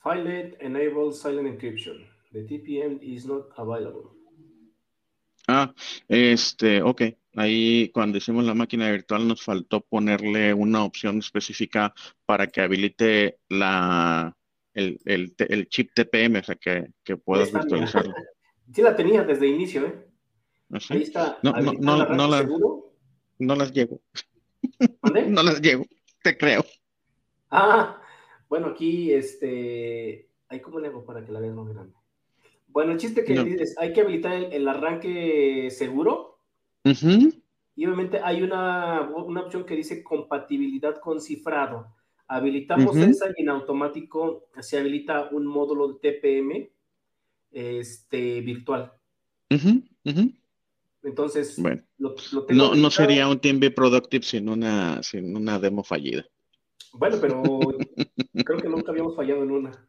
Filet enable silent encryption. The TPM is not available. Ah, este, ok. Ahí cuando hicimos la máquina virtual nos faltó ponerle una opción específica para que habilite la, el, chip TPM, o sea, que, que puedas virtualizarlo. Sí la tenía desde el inicio, ¿eh? ¿Ah, Ahí está. No, no, no, no, la, no las llevo. no las llevo, te creo. Ah, bueno, aquí, este, ahí cómo le hago para que la veas más grande. Bueno, el chiste que dices, hay que habilitar el, arranque seguro. Y obviamente hay una, opción que dice compatibilidad con cifrado. Habilitamos esa y en automático se habilita un módulo de TPM este, virtual. Entonces, bueno, no, no sería un TeamB Productive sin una, sin una demo fallida. Bueno, pero creo que nunca habíamos fallado en una.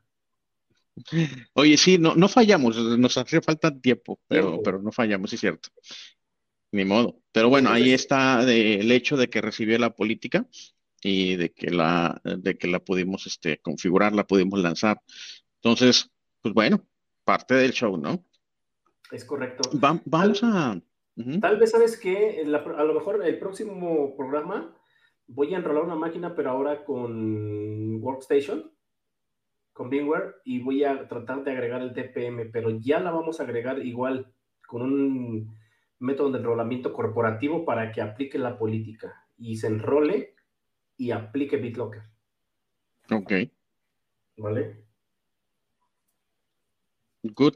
Oye, sí, no, no fallamos, nos hace falta tiempo, pero, pero no fallamos, es cierto. Ni modo. Pero bueno, ahí está el hecho de que recibió la política y de que la, de que la pudimos este, configurar, la pudimos lanzar. Entonces, pues bueno, parte del show, ¿no? Es correcto. vamos a... Tal vez sabes que a lo mejor el próximo programa voy a enrolar una máquina, pero ahora con Workstation con VMware y voy a tratar de agregar el TPM, pero ya la vamos a agregar igual con un método de enrolamiento corporativo para que aplique la política y se enrole y aplique BitLocker. Ok. ¿Vale? Good.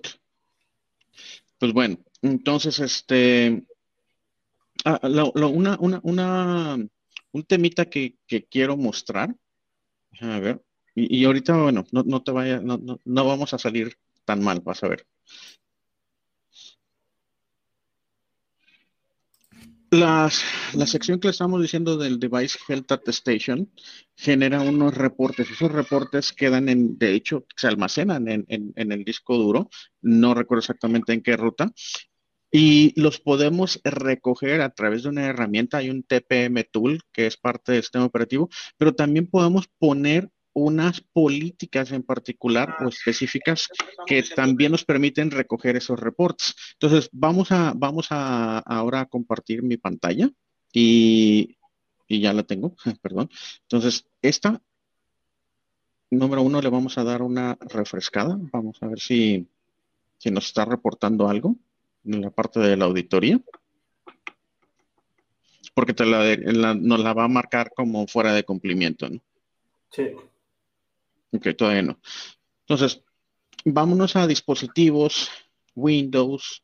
Pues bueno, entonces, este, ah, una, una, una, un temita que, que quiero mostrar, a ver, y, ahorita, bueno, no, no te vaya, no, no, no vamos a salir tan mal, vas a ver. la sección que le estamos diciendo del Device Health Attestation genera unos reportes. Esos reportes quedan en, de hecho, se almacenan en, en, el disco duro. No recuerdo exactamente en qué ruta. Y los podemos recoger a través de una herramienta. Hay un TPM Tool que es parte del sistema operativo, pero también podemos poner unas políticas en particular o específicas que también nos permiten recoger esos reportes. Entonces, vamos a, vamos a ahora a compartir mi pantalla y, y ya la tengo, perdón. Entonces, esta, número uno, le vamos a dar una refrescada. Vamos a ver si, si nos está reportando algo en la parte de la auditoría. Porque te la, nos la va a marcar como fuera de cumplimiento, ¿no? Sí. Ok, todavía no. Entonces, vámonos a dispositivos, Windows,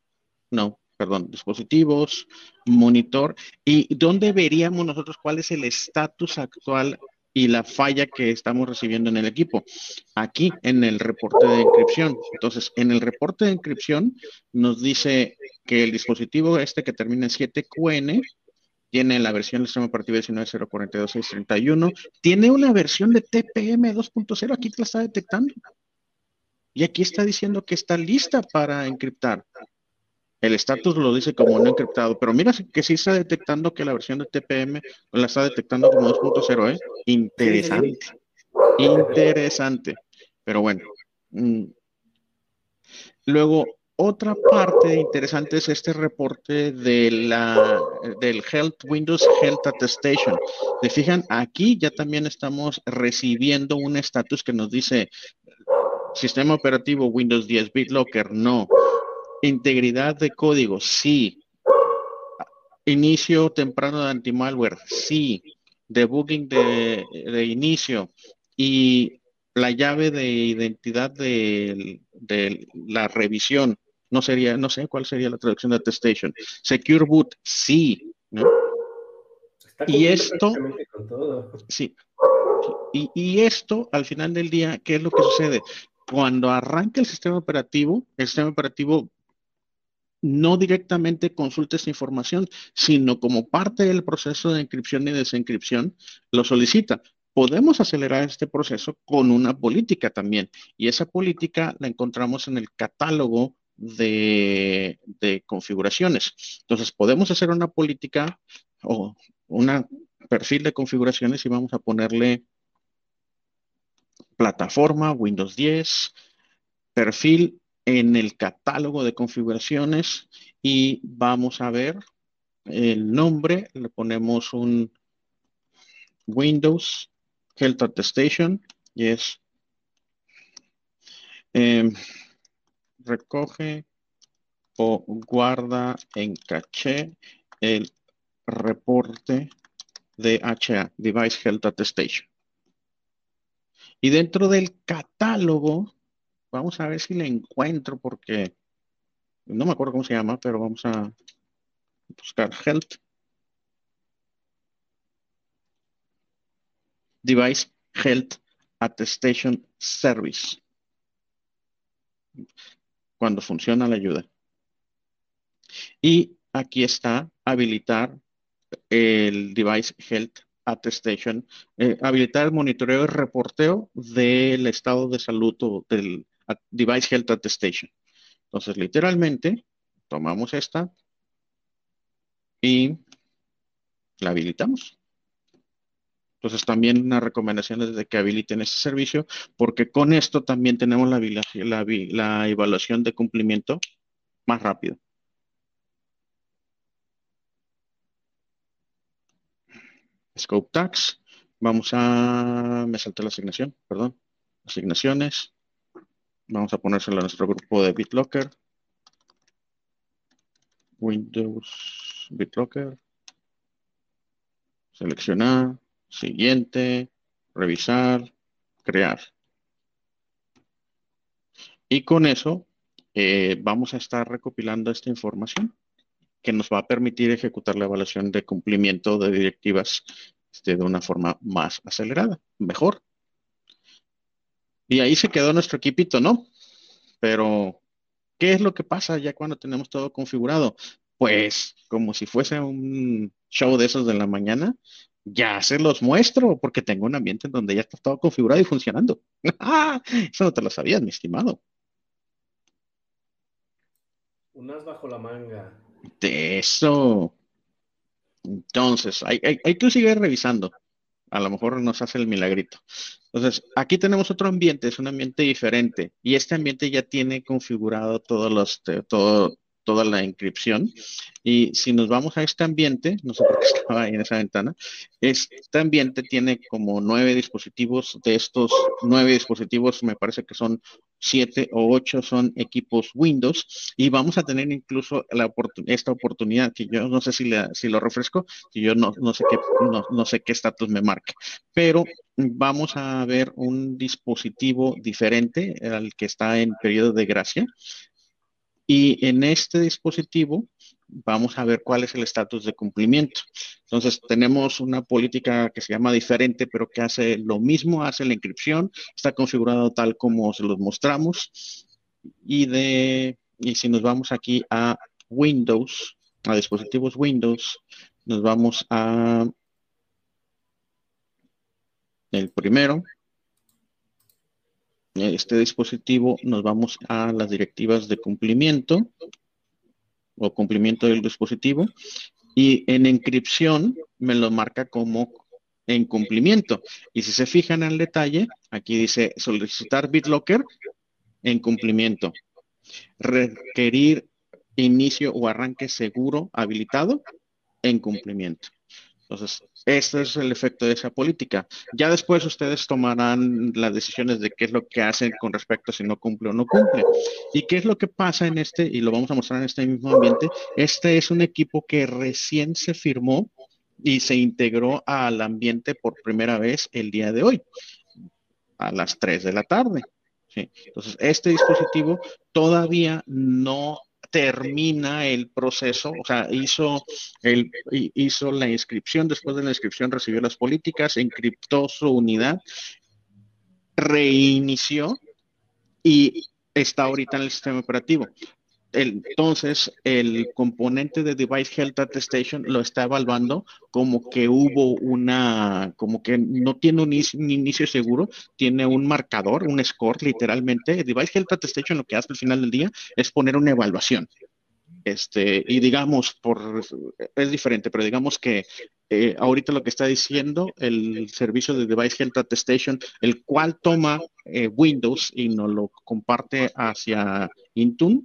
no, perdón, dispositivos, monitor, y dónde veríamos nosotros cuál es el estatus actual y la falla que estamos recibiendo en el equipo. Aquí en el reporte de encripción. Entonces, en el reporte de encripción nos dice que el dispositivo este que termina en 7QN tiene la versión del sistema operativo 19.042.631, tiene una versión de TPM 2.0, aquí te la está detectando. Y aquí está diciendo que está lista para encriptar. El estatus lo dice como no encriptado, pero mira que sí está detectando que la versión de TPM la está detectando como 2.0, ¿eh? Interesante. Interesante. Pero bueno. Mm. Luego, otra parte interesante es este reporte de la, del Health Windows Health Attestation. ¿Se fijan? Aquí ya también estamos recibiendo un estatus que nos dice sistema operativo Windows 10 BitLocker, no. Integridad de código, sí. Inicio temprano de antimalware, sí. Debugging de, de inicio. Y la llave de identidad de, de la revisión no sería, no sé cuál sería la traducción de attestation. Secure boot, sí. Y esto, sí. Y, y, esto, al final del día, ¿qué es lo que sucede? Cuando arranca el sistema operativo, el sistema operativo no directamente consulta esta información, sino como parte del proceso de encripción y desencripción, lo solicita. Podemos acelerar este proceso con una política también, y esa política la encontramos en el catálogo de, configuraciones. Entonces, podemos hacer una política o un perfil de configuraciones y vamos a ponerle plataforma, Windows 10, perfil en el catálogo de configuraciones y vamos a ver el nombre, le ponemos un Windows Health Attestation y es em, recoge o guarda en caché el reporte de HA, Device Health Attestation. Y dentro del catálogo, vamos a ver si le encuentro porque no me acuerdo cómo se llama, pero vamos a buscar Health. Device Health Attestation Service cuando funciona la ayuda. Y aquí está habilitar el Device Health Attestation, eh, habilitar el monitoreo y reporteo del estado de salud del Device Health Attestation. Entonces, literalmente, tomamos esta y la habilitamos. Entonces también una recomendación es de que habiliten ese servicio, porque con esto también tenemos la, evaluación de cumplimiento más rápido. Scope Tax. Vamos a... Me salté la asignación, perdón. Asignaciones. Vamos a ponérselo a nuestro grupo de BitLocker. Windows BitLocker. Seleccionar siguiente, revisar, crear. Y con eso eh, vamos a estar recopilando esta información que nos va a permitir ejecutar la evaluación de cumplimiento de directivas este, de una forma más acelerada, mejor. Y ahí se quedó nuestro equipito, ¿no? Pero, ¿qué es lo que pasa ya cuando tenemos todo configurado? Pues, como si fuese un show de esos de la mañana, ya se los muestro porque tengo un ambiente en donde ya está todo configurado y funcionando. Eso no te lo sabías, mi estimado. Unas bajo la manga. De eso. Entonces, hay, hay, tú sigues revisando. A lo mejor nos hace el milagrito. Entonces, aquí tenemos otro ambiente, es un ambiente diferente. Y este ambiente ya tiene configurado todos los, todo, toda la inscripción. Y si nos vamos a este ambiente, no sé por qué estaba ahí en esa ventana, este ambiente tiene como nueve dispositivos. De estos nueve dispositivos, me parece que son siete o ocho son equipos Windows. Y vamos a tener incluso la esta oportunidad, que yo no sé si, si lo refresco, que yo no, no sé qué no, no sé qué estatus me marque, pero vamos a ver un dispositivo diferente al que está en periodo de gracia. Y en este dispositivo vamos a ver cuál es el estatus de cumplimiento. Entonces, tenemos una política que se llama diferente, pero que hace lo mismo, hace la inscripción, está configurado tal como se los mostramos. Y, de, y si nos vamos aquí a Windows, a dispositivos Windows, nos vamos a el primero, este dispositivo nos vamos a las directivas de cumplimiento o cumplimiento del dispositivo y en encripción me lo marca como en cumplimiento. Y si se fijan en el detalle, aquí dice solicitar BitLocker en cumplimiento. Requerir inicio o arranque seguro habilitado en cumplimiento. Entonces, este es el efecto de esa política. Ya después ustedes tomarán las decisiones de qué es lo que hacen con respecto a si no cumple o no cumple. ¿Y qué es lo que pasa en este? Y lo vamos a mostrar en este mismo ambiente. Este es un equipo que recién se firmó y se integró al ambiente por primera vez el día de hoy, a las 3 de la tarde. Entonces, este dispositivo todavía no termina el proceso, o sea, hizo, hizo la inscripción, después de la inscripción recibió las políticas, encriptó su unidad, reinició y está ahorita en el sistema operativo. Entonces, el componente de Device Health Attestation lo está evaluando como que hubo una, como que no tiene un, inicio seguro, tiene un marcador, un score, literalmente. Device Health Attestation lo que hace al final del día es poner una evaluación. Este, y digamos, por, es diferente, pero digamos que eh, ahorita lo que está diciendo el servicio de Device Health Attestation, el cual toma eh, Windows y nos lo comparte hacia Intune,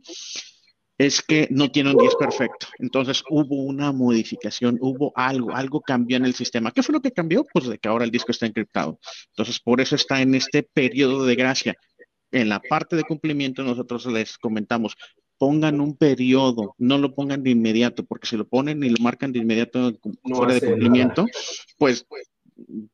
es que no tiene un 10 perfecto. Entonces hubo una modificación, hubo algo, algo cambió en el sistema. ¿Qué fue lo que cambió? Pues de que ahora el disco está encriptado. Entonces por eso está en este periodo de gracia. En la parte de cumplimiento nosotros les comentamos, pongan un periodo, no lo pongan de inmediato, porque si lo ponen y lo marcan de inmediato fuera de cumplimiento, pues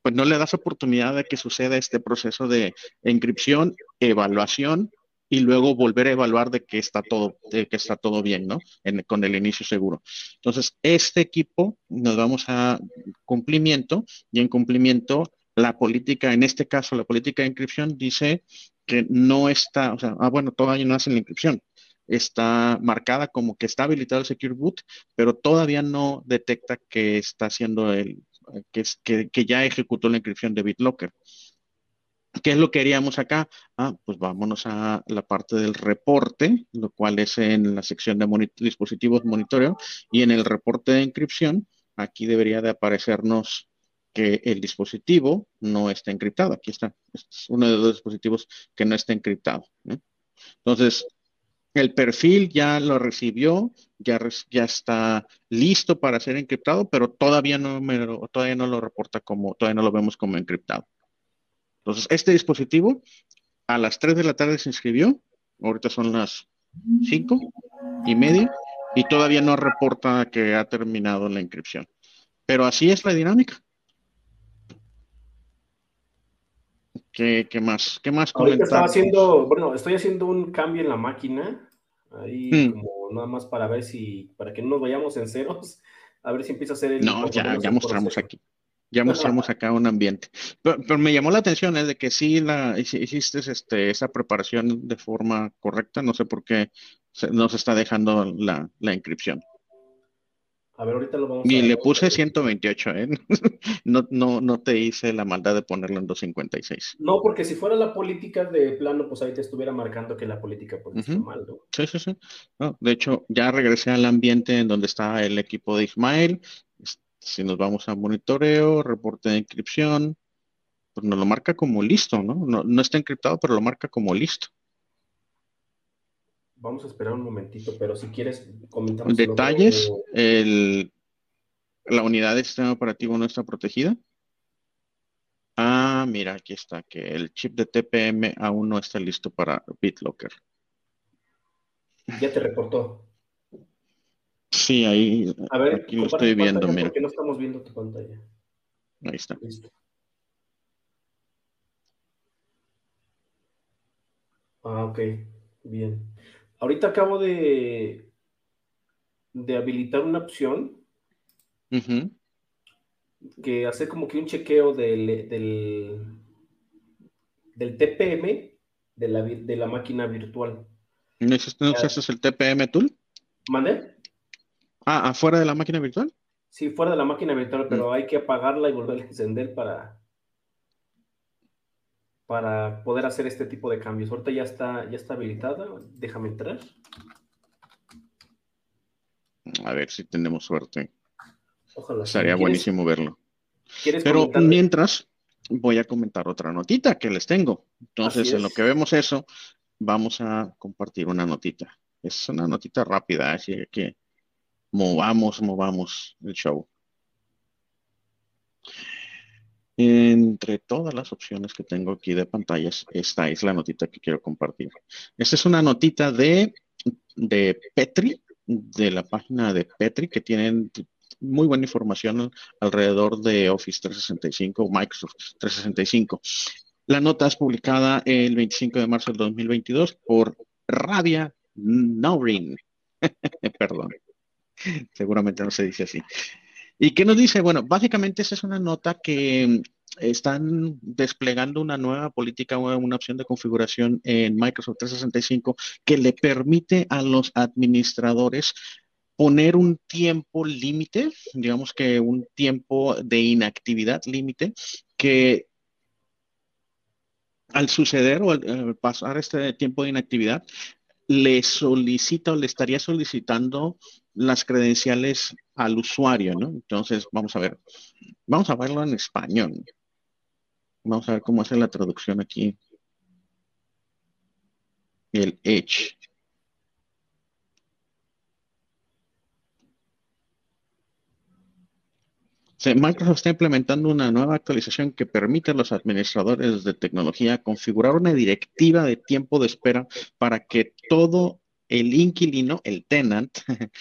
pues no le das oportunidad de que suceda este proceso de inscripción, evaluación y luego volver a evaluar de que está todo, de que está todo bien, ¿no? con el inicio seguro. Entonces, este equipo nos vamos a cumplimiento y en cumplimiento la política, en este caso la política de inscripción dice que no está, o sea, ah, bueno, todavía no hacen la inscripción, está marcada como que está habilitado el Secure Boot, pero todavía no detecta que está haciendo el, que, que, que ya ejecutó la inscripción de BitLocker. ¿Qué es lo que haríamos acá? Ah, pues vámonos a la parte del reporte, lo cual es en la sección de dispositivos monitoreo y en el reporte de inscripción, aquí debería de aparecernos que el dispositivo no está encriptado. Aquí está, este es uno de los dispositivos que no está encriptado. Entonces, el perfil ya lo recibió, ya, ya está listo para ser encriptado, pero todavía no, me todavía no lo reporta como, todavía no lo vemos como encriptado. Entonces, este dispositivo a las 3 de la tarde se inscribió, ahorita son las 5 y media, y todavía no reporta que ha terminado la inscripción. Pero así es la dinámica. ¿Qué, más? ¿Qué más Ahorita estaba haciendo, bueno, estoy haciendo un cambio en la máquina Ahí hmm. como nada más para ver si, para que no nos vayamos en ceros, a ver si empieza a ser el... No, ya, ya mostramos aquí. Ya mostramos acá un ambiente. Pero, me llamó la atención es ¿eh? de que sí la hiciste este, esa preparación de forma correcta. No sé por qué no se está dejando la, la inscripción. A ver, ahorita lo vamos a... Y le puse 128, ¿eh? no, no, no te hice la maldad de ponerlo en 256. No, porque si fuera la política de plano, pues ahí te estuviera marcando que la política pues, está mal, ¿no? Sí, sí, sí. de hecho, ya regresé al ambiente en donde está el equipo de Ismael. Si nos vamos a monitoreo, reporte de inscripción, pues nos lo marca como listo, ¿no? No, no está encriptado, pero lo marca como listo. Vamos a esperar un momentito, pero si quieres comentar. Detalles, el, la unidad de sistema operativo no está protegida. Ah, mira, aquí está, que el chip de TPM aún no está listo para BitLocker. Ya te reportó. Sí, ahí a ver, aquí lo estoy viendo, mira. Porque no estamos viendo tu pantalla. Ahí está. Listo. Ah, ok, bien. Ahorita acabo de, de habilitar una opción que hace como que un chequeo del, del, TPM de la, de la máquina virtual. ¿No es el TPM tool? ¿Mande? Ah, afuera de la máquina virtual. Sí, fuera de la máquina virtual, pero mm. hay que apagarla y volverla a encender para, para poder hacer este tipo de cambios. Ahorita ya está, ya está habilitada. Déjame entrar. A ver si tenemos suerte. Ojalá. Sería buenísimo verlo. Pero mientras, voy a comentar otra notita que les tengo. Entonces, en lo que vemos eso, vamos a compartir una notita. Es una notita rápida, así que movamos, movamos el show. Entre todas las opciones que tengo aquí de pantallas, esta es la notita que quiero compartir. Esta es una notita de, de Petri, de la página de Petri, que tienen muy buena información alrededor de Office 365, Microsoft 365. La nota es publicada el 25 de marzo del 2022 por Rabia Naurin. Perdón, seguramente no se dice así. ¿Y qué nos dice? Bueno, básicamente esa es una nota que mm, están desplegando una nueva política, una opción de configuración en Microsoft 365 que le permite a los administradores poner un tiempo límite, digamos que un tiempo de inactividad límite, que al suceder o al, pasar este tiempo de inactividad, le solicita o le estaría solicitando las credenciales al usuario, ¿no? Entonces, vamos a ver, vamos a verlo en español. Vamos a ver cómo hace la traducción aquí. El Edge. Microsoft está implementando una nueva actualización que permite a los administradores de tecnología configurar una directiva de tiempo de espera para que todo el inquilino, el tenant,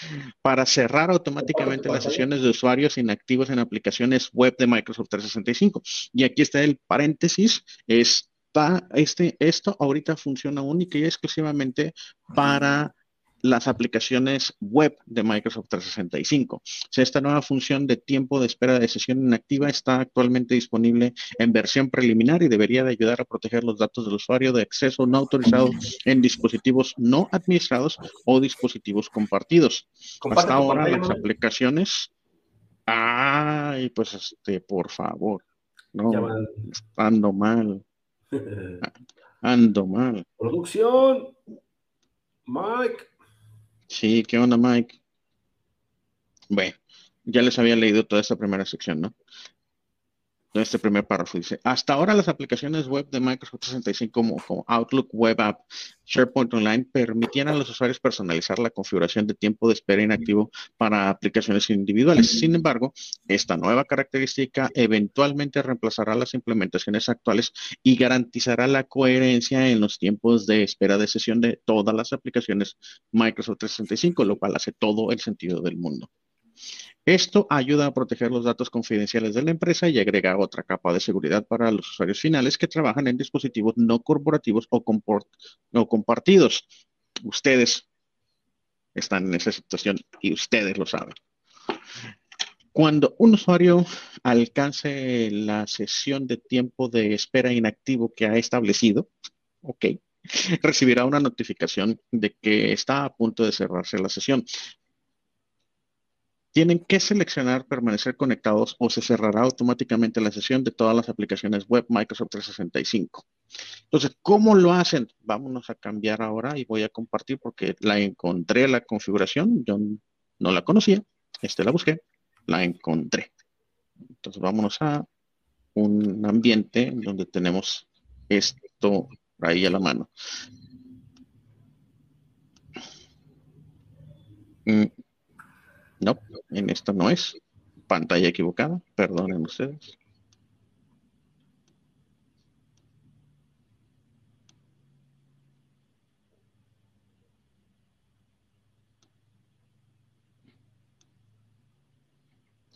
para cerrar automáticamente las sesiones de usuarios inactivos en aplicaciones web de Microsoft 365. Y aquí está el paréntesis, está este, esto ahorita funciona única y exclusivamente para las aplicaciones web de Microsoft 365. esta nueva función de tiempo de espera de sesión inactiva está actualmente disponible en versión preliminar y debería de ayudar a proteger los datos del usuario de acceso no autorizado en dispositivos no administrados o dispositivos compartidos. Hasta ahora las aplicaciones... Ay, pues este, por favor. No, ando mal. Ando mal. Producción. Mike. Sí, ¿qué onda, Mike? Bueno, ya les había leído toda esta primera sección, ¿no? Este primer párrafo dice, hasta ahora las aplicaciones web de Microsoft 365 como, como, Outlook Web App, SharePoint Online permitían a los usuarios personalizar la configuración de tiempo de espera inactivo para aplicaciones individuales. Sin embargo, esta nueva característica eventualmente reemplazará las implementaciones actuales y garantizará la coherencia en los tiempos de espera de sesión de todas las aplicaciones Microsoft 365, lo cual hace todo el sentido del mundo. Esto ayuda a proteger los datos confidenciales de la empresa y agrega otra capa de seguridad para los usuarios finales que trabajan en dispositivos no corporativos o, compartidos. Ustedes están en esa situación y ustedes lo saben. Cuando un usuario alcance la sesión de tiempo de espera inactivo que ha establecido, ok, recibirá una notificación de que está a punto de cerrarse la sesión. Tienen que seleccionar permanecer conectados o se cerrará automáticamente la sesión de todas las aplicaciones web Microsoft 365. Entonces, ¿cómo lo hacen? Vámonos a cambiar ahora y voy a compartir porque la encontré la configuración. Yo no la conocía. Este la busqué, la encontré. Entonces, vámonos a un ambiente donde tenemos esto ahí a la mano. Mm, en esto no es. Pantalla equivocada, perdonen ustedes.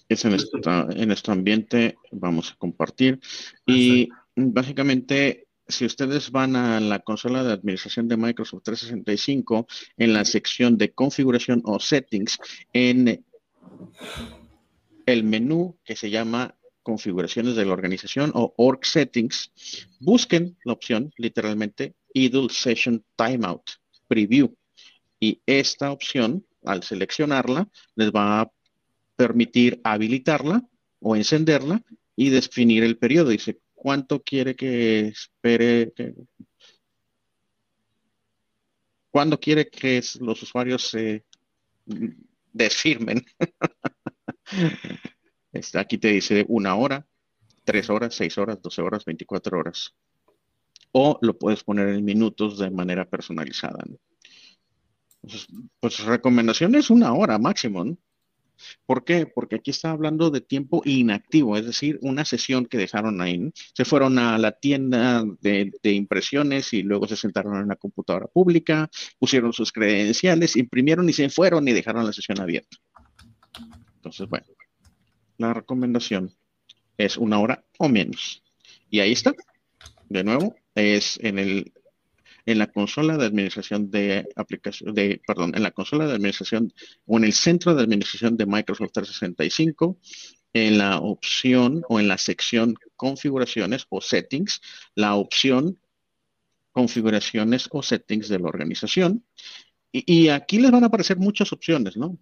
Es en, esta, en este ambiente, vamos a compartir. Y básicamente si ustedes van a la consola de administración de Microsoft 365, en la sección de configuración o settings, en el menú que se llama configuraciones de la organización o org settings, busquen la opción literalmente idle session timeout preview. Y esta opción, al seleccionarla, les va a permitir habilitarla o encenderla y definir el periodo. Dice cuánto quiere que espere, cuándo quiere que los usuarios se desfirmen. aquí te dice una hora, tres horas, seis horas, doce horas, veinticuatro horas. O lo puedes poner en minutos de manera personalizada. pues recomendación es una hora máximo. ¿no? ¿Por qué? Porque aquí está hablando de tiempo inactivo, es decir, una sesión que dejaron ahí. Se fueron a la tienda de, impresiones y luego se sentaron en una computadora pública, pusieron sus credenciales, imprimieron y se fueron y dejaron la sesión abierta. Entonces, bueno, la recomendación es una hora o menos. Y ahí está. De nuevo, es en el en la consola de administración de aplicación, de, perdón, en la consola de administración o en el centro de administración de Microsoft 365, en la opción o en la sección configuraciones o settings, la opción configuraciones o settings de la organización. Y, y, aquí les van a aparecer muchas opciones, ¿no?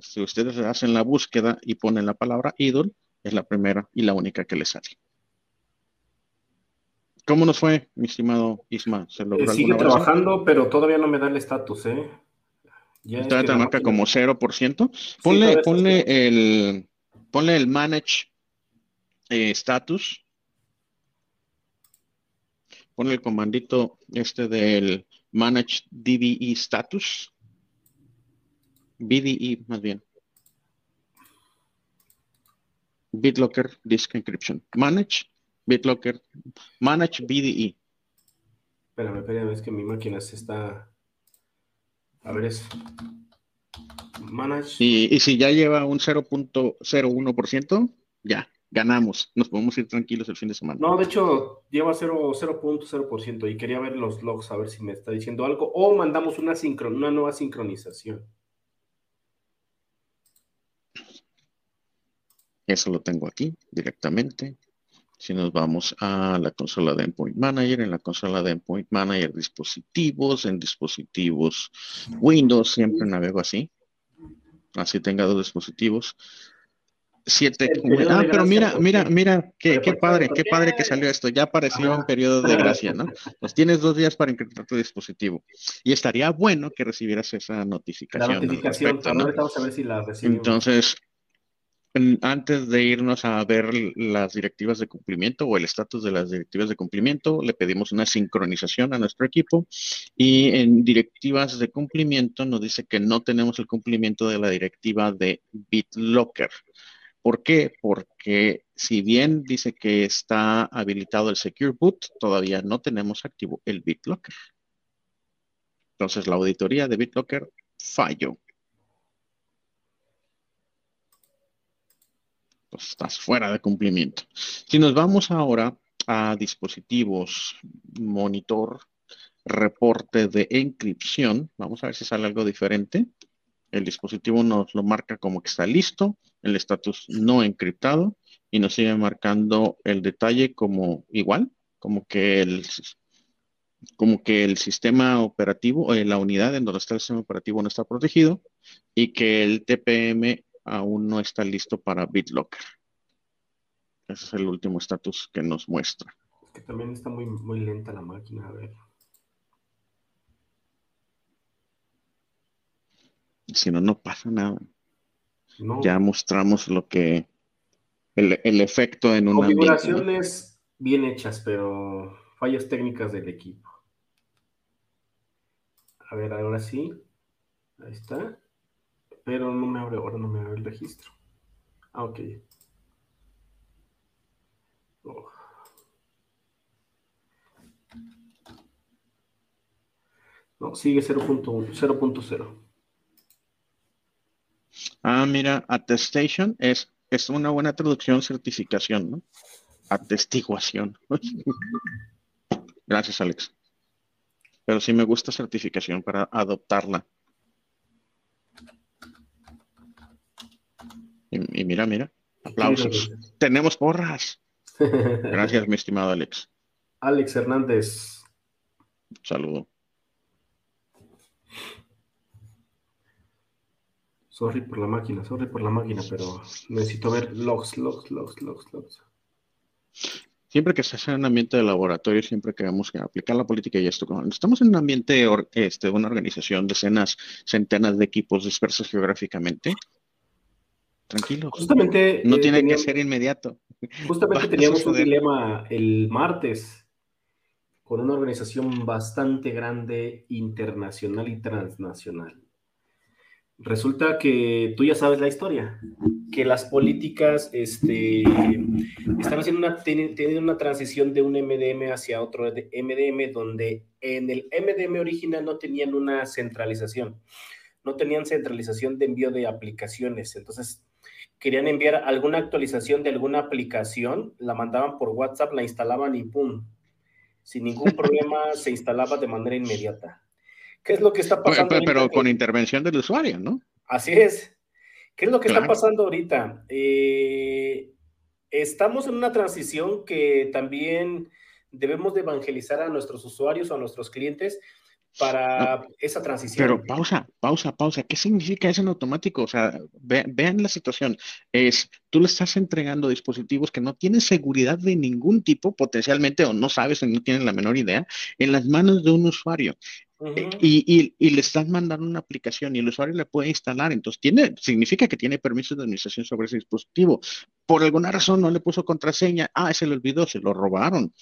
Si ustedes hacen la búsqueda y ponen la palabra idle, es la primera y la única que les sale. ¿Cómo nos fue, mi estimado Isma? ¿Se logró eh, sigue trabajando, pero todavía no me da el estatus, ¿eh? Ya te marca como 0%. Ponle, ponle, el, ponle el manage eh, status. Ponle el comandito este del manage DBE status. BDE más bien. BitLocker Disk Encryption. Manage BitLocker, Manage BDE. Espérame, espérame, es que mi máquina se está. A ver eso. Manage. Y, y si ya lleva un 0.01%, ya, ganamos. Nos podemos ir tranquilos el fin de semana. No, de hecho, lleva 0.0% y quería ver los logs a ver si me está diciendo algo. O mandamos una, una nueva sincronización. Eso lo tengo aquí directamente. Si nos vamos a la consola de Endpoint Manager, en la consola de Endpoint Manager, dispositivos, en dispositivos Windows, siempre navego así. Así tenga dos dispositivos. Siete. Ah, pero mira, mira, mira, qué, qué padre, qué padre que salió esto. Ya apareció un periodo de gracia, ¿no? Pues tienes dos días para encriptar tu dispositivo. Y estaría bueno que recibieras esa notificación. La notificación, vamos a ver si la recibimos. Entonces, antes de irnos a ver las directivas de cumplimiento o el estatus de las directivas de cumplimiento, le pedimos una sincronización a nuestro equipo y en directivas de cumplimiento nos dice que no tenemos el cumplimiento de la directiva de BitLocker. ¿Por qué? Porque si bien dice que está habilitado el Secure Boot, todavía no tenemos activo el BitLocker. Entonces la auditoría de BitLocker falló. Estás fuera de cumplimiento. Si nos vamos ahora a dispositivos, monitor, reporte de encripción, vamos a ver si sale algo diferente. El dispositivo nos lo marca como que está listo, el estatus no encriptado y nos sigue marcando el detalle como igual, como que el, como que el sistema operativo o la unidad en donde está el sistema operativo no está protegido y que el TPM aún no está listo para BitLocker. Ese es el último estatus que nos muestra. Es que también está muy, muy lenta la máquina, a ver. Si no, no pasa nada. Ya mostramos lo que el, el efecto en una configuraciones bien hechas, pero fallas técnicas del equipo. A ver, ahora sí. Ahí está. Pero no me abre, ahora no me abre el registro. Ah, ok. Oh. No, sigue 0.0. Ah, mira, attestation es, es una buena traducción, certificación, ¿no? Atestiguación. Gracias, Alex. Pero sí me gusta certificación para adoptarla. Y, mira, mira, aplausos. Tenemos porras. Gracias, mi estimado Alex. Alex Hernández. Saludo. Sorry por la máquina, sorry por la máquina, pero necesito ver logs, logs, logs, logs, logs. Siempre que se hace en un ambiente de laboratorio, siempre que vamos a aplicar la política y esto, estamos en un ambiente, este, una organización, decenas, centenas de equipos dispersos geográficamente, tranquilo. Justamente. No eh, tiene que ser inmediato. Justamente teníamos un dilema el martes con una organización bastante grande, internacional y transnacional. Resulta que tú ya sabes la historia, que las políticas este, están haciendo una, tienen una transición de un MDM hacia otro MDM, donde en el MDM original no tenían una centralización, no tenían centralización de envío de aplicaciones. Entonces, querían enviar alguna actualización de alguna aplicación, la mandaban por WhatsApp, la instalaban y ¡pum! Sin ningún problema se instalaba de manera inmediata. ¿Qué es lo que está pasando? Pero, con intervención del usuario, ¿no? Así es. ¿Qué es lo que está pasando ahorita? Eh, estamos en una transición que también debemos de evangelizar a nuestros usuarios o a nuestros clientes para esa transición. Pero pausa, pausa, pausa. ¿Qué significa eso en automático? O sea, vean la situación. Es, tú le estás entregando dispositivos que no tienen seguridad de ningún tipo, potencialmente, o no sabes o no tienen la menor idea, en las manos de un usuario. Eh, y, y, le están mandando una aplicación y el usuario le puede instalar. Entonces, tiene, significa que tiene permiso de administración sobre ese dispositivo. Por alguna razón no le puso contraseña. Ah, se le olvidó, se lo robaron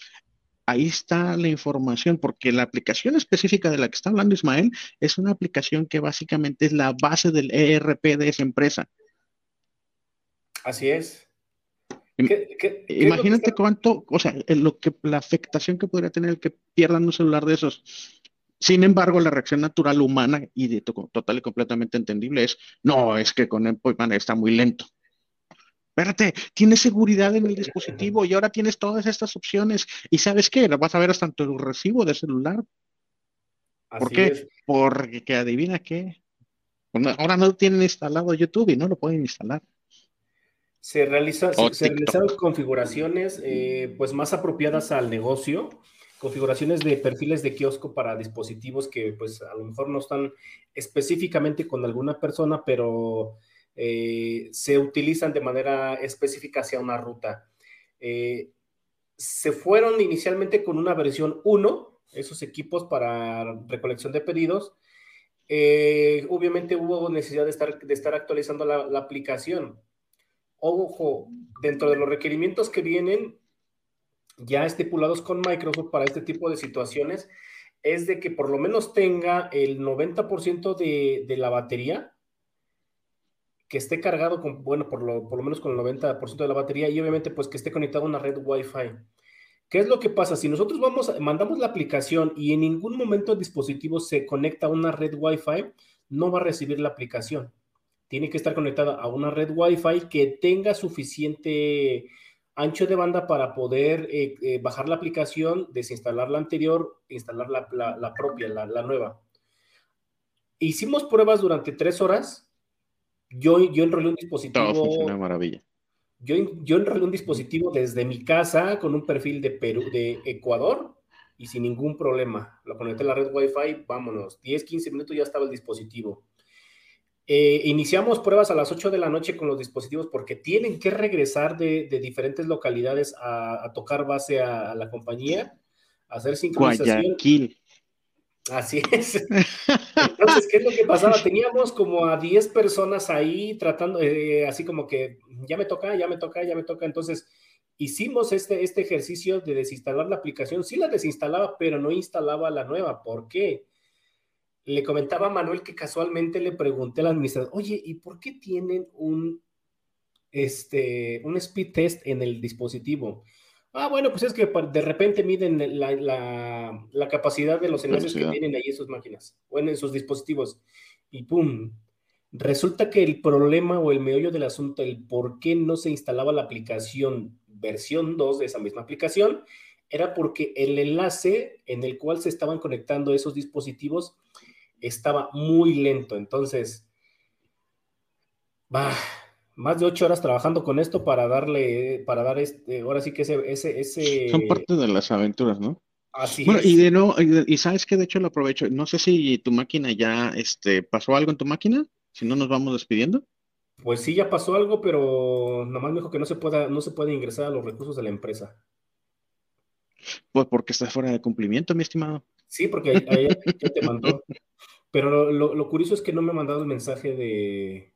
ahí está la información, porque la aplicación específica de la que está hablando Ismael es una aplicación que básicamente es la base del ERP de esa empresa. Así es. Imagínate cuánto, o sea, lo que, la afectación que podría tener el que pierdan un celular de esos. Sin embargo, la reacción natural humana y de, total y completamente entendible es, no, es que con el está muy lento espérate, tienes seguridad en el dispositivo y ahora tienes todas estas opciones. ¿Y sabes qué? Vas a ver hasta en tu recibo de celular. ¿Por qué? Porque adivina qué. Ahora no tienen instalado YouTube y no lo pueden instalar. Se, realiza, se, realizaron configuraciones eh, pues más apropiadas al negocio, configuraciones de perfiles de kiosco para dispositivos que pues a lo mejor no están específicamente con alguna persona, pero eh, se utilizan de manera específica hacia una ruta. Eh, se fueron inicialmente con una versión 1, esos equipos para recolección de pedidos. Eh, obviamente hubo necesidad de estar, de estar actualizando la, la aplicación. Ojo, dentro de los requerimientos que vienen ya estipulados con Microsoft para este tipo de situaciones, es de que por lo menos tenga el 90% de, de la batería que esté cargado con, bueno, por lo, por lo menos con el 90% de la batería y obviamente pues que esté conectado a una red Wi-Fi. ¿Qué es lo que pasa? Si nosotros vamos, mandamos la aplicación y en ningún momento el dispositivo se conecta a una red Wi-Fi, no va a recibir la aplicación. Tiene que estar conectada a una red Wi-Fi que tenga suficiente ancho de banda para poder eh, eh, bajar la aplicación, desinstalar la anterior, instalar la, la, propia, la, la nueva. hicimos pruebas durante tres horas. Yo, yo enrolé un dispositivo. Todo funciona maravilla. Yo, yo enrolé un dispositivo desde mi casa con un perfil de Perú, de Ecuador, y sin ningún problema. Lo conecté a la red Wi-Fi, vámonos. 10, 15 minutos ya estaba el dispositivo. Eh, iniciamos pruebas a las 8 de la noche con los dispositivos porque tienen que regresar de, diferentes localidades a, tocar base a, la compañía, a hacer sincronización. Guayaquil. Así es. Entonces, ¿qué es lo que pasaba? Teníamos como a 10 personas ahí tratando, eh, así como que ya me toca, ya me toca, ya me toca. Entonces, hicimos este, este ejercicio de desinstalar la aplicación. Sí la desinstalaba, pero no instalaba la nueva. ¿Por qué? Le comentaba a Manuel que casualmente le pregunté al administrador, oye, ¿y por qué tienen un, este, un speed test en el dispositivo? Ah, bueno, pues es que de repente miden la, capacidad de los enlaces que tienen ahí sus máquinas o en sus dispositivos. Y pum, resulta que el problema o el meollo del asunto, el por qué no se instalaba la aplicación versión 2 de esa misma aplicación, era porque el enlace en el cual se estaban conectando esos dispositivos estaba muy lento. Entonces, va, más de ocho horas trabajando con esto para darle, para dar este, ahora sí que ese, ese, ese... Son parte de las aventuras, ¿no? Así bueno, y de nuevo, y, sabes que de hecho lo aprovecho, no sé si tu máquina ya, este, pasó algo en tu máquina, si no nos vamos despidiendo. Pues sí, ya pasó algo, pero nomás me dijo que no se pueda, no se puede ingresar a los recursos de la empresa. Pues porque está fuera de cumplimiento, mi estimado. Sí, porque ahí, ya te mandó. Pero lo, curioso es que no me ha mandado el mensaje de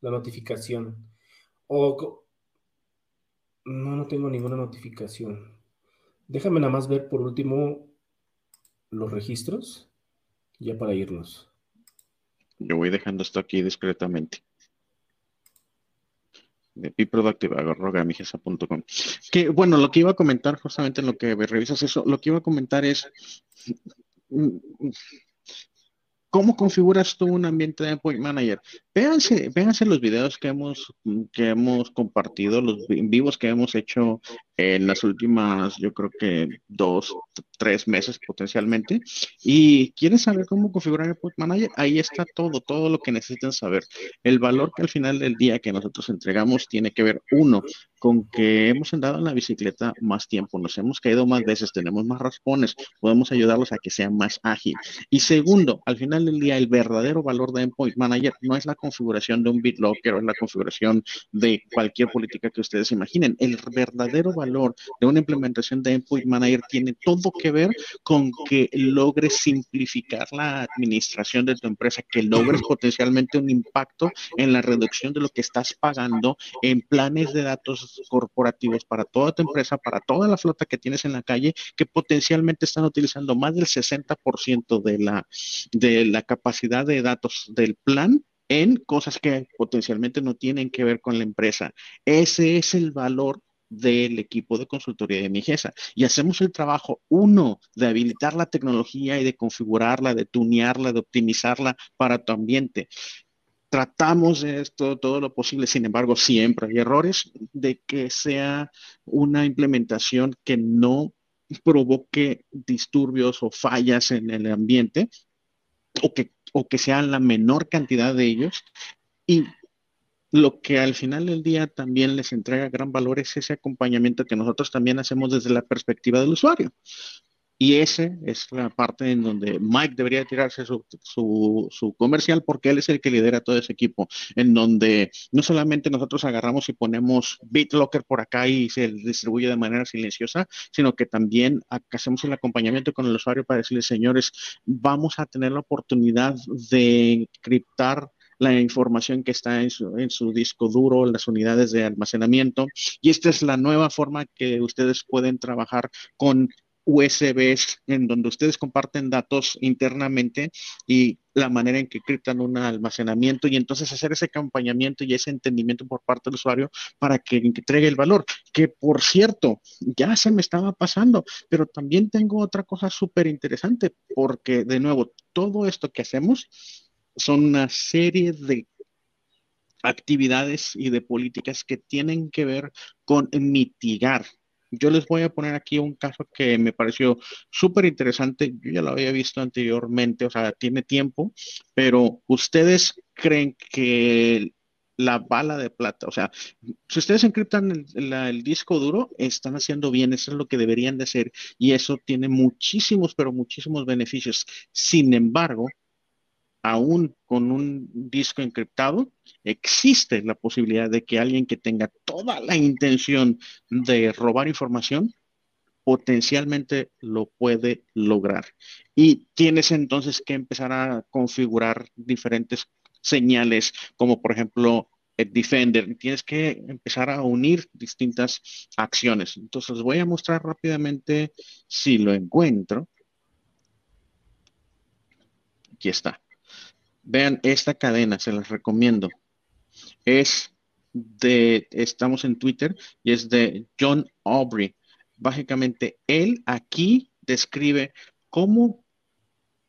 la notificación. O no, no tengo ninguna notificación. Déjame nada más ver por último los registros, ya para irnos. Yo voy dejando esto aquí discretamente de biproductive.com. Que bueno, lo que iba a comentar justamente en lo que revisas eso, lo que iba a comentar es ¿Cómo configuras tú un ambiente de Endpoint Manager? Véanse, véanse los videos que hemos, que hemos compartido, los vivos que hemos hecho en las últimas, yo creo que dos, tres meses potencialmente. Y quieren saber cómo configurar Endpoint Manager, ahí está todo, todo lo que necesitan saber. El valor que al final del día que nosotros entregamos tiene que ver, uno, con que hemos andado en la bicicleta más tiempo, nos hemos caído más veces, tenemos más raspones, podemos ayudarlos a que sean más ágil. Y segundo, al final del día, el verdadero valor de Endpoint Manager no es la configuración de un BitLocker o es la configuración de cualquier política que ustedes imaginen. El verdadero valor de una implementación de Endpoint Manager tiene todo que ver con que logres simplificar la administración de tu empresa, que logres potencialmente un impacto en la reducción de lo que estás pagando en planes de datos corporativos para toda tu empresa, para toda la flota que tienes en la calle, que potencialmente están utilizando más del 60% de la, de la capacidad de datos del plan en cosas que potencialmente no tienen que ver con la empresa. Ese es el valor del equipo de consultoría de Migesa. Y hacemos el trabajo, uno, de habilitar la tecnología y de configurarla, de tunearla, de optimizarla para tu ambiente tratamos esto todo lo posible, sin embargo, siempre hay errores de que sea una implementación que no provoque disturbios o fallas en el ambiente o que, o que sean la menor cantidad de ellos. Y lo que al final del día también les entrega gran valor es ese acompañamiento que nosotros también hacemos desde la perspectiva del usuario. Y ese es la parte en donde Mike debería tirarse su, su, comercial porque él es el que lidera todo ese equipo, en donde no solamente nosotros agarramos y ponemos BitLocker por acá y se distribuye de manera silenciosa, sino que también hacemos el acompañamiento con el usuario para decirle, señores, vamos a tener la oportunidad de encriptar la información que está en su, en su, disco duro, las unidades de almacenamiento. Y esta es la nueva forma que ustedes pueden trabajar con USBs en donde ustedes comparten datos internamente y la manera en que criptan un almacenamiento y entonces hacer ese acompañamiento y ese entendimiento por parte del usuario para que entregue el valor. Que por cierto, ya se me estaba pasando, pero también tengo otra cosa súper interesante porque de nuevo, todo esto que hacemos son una serie de actividades y de políticas que tienen que ver con mitigar Yo les voy a poner aquí un caso que me pareció súper interesante. Yo ya lo había visto anteriormente, o sea, tiene tiempo, pero ustedes creen que la bala de plata. O sea, si ustedes encriptan el, disco duro, están haciendo bien, eso es lo que deberían de hacer y eso tiene muchísimos, pero muchísimos beneficios. Sin embargo, aún con un disco encriptado, existe la posibilidad de que alguien que tenga toda la intención de robar información potencialmente lo puede lograr. Y tienes entonces que empezar a configurar diferentes señales, como por ejemplo el Defender. Tienes que empezar a unir distintas acciones. Entonces voy a mostrar rápidamente si lo encuentro. Aquí está. Vean esta cadena, se las recomiendo. Es de, estamos en Twitter y es de John Aubrey. Básicamente, él aquí describe cómo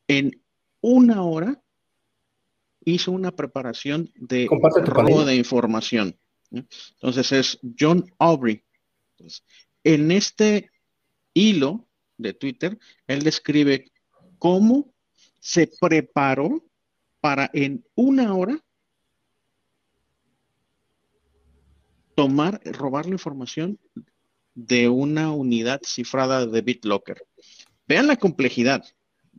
en una hora hizo una preparación de robo de información. Entonces es John Aubrey. en este hilo de Twitter, él describe cómo se preparó para en una hora tomar, robar la información de una unidad cifrada de BitLocker. Vean la complejidad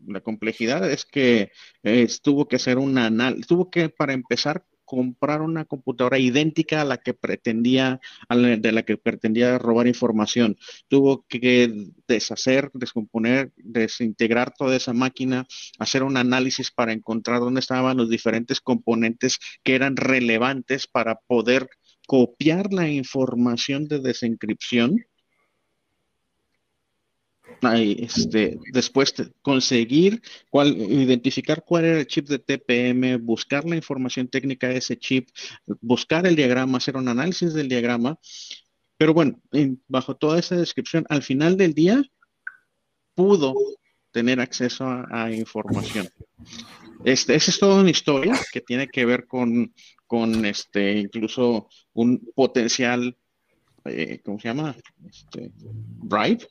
la complejidad es que eh, tuvo que hacer un análisis, tuvo que, para empezar, comprar una computadora idéntica a la que pretendía, de la que pretendía robar información. Tuvo que deshacer, descomponer, desintegrar toda esa máquina, hacer un análisis para encontrar dónde estaban los diferentes componentes que eran relevantes para poder copiar la información de desencripción este, después conseguir, cuál, identificar cuál era el chip de TPM, buscar la información técnica de ese chip, buscar el diagrama, hacer un análisis del diagrama. Pero bueno, bajo toda esa descripción, al final del día pudo tener acceso a, información. Este, esa es toda una historia que tiene que ver con, con este, incluso un potencial, eh, ¿cómo se llama? Este, bribe,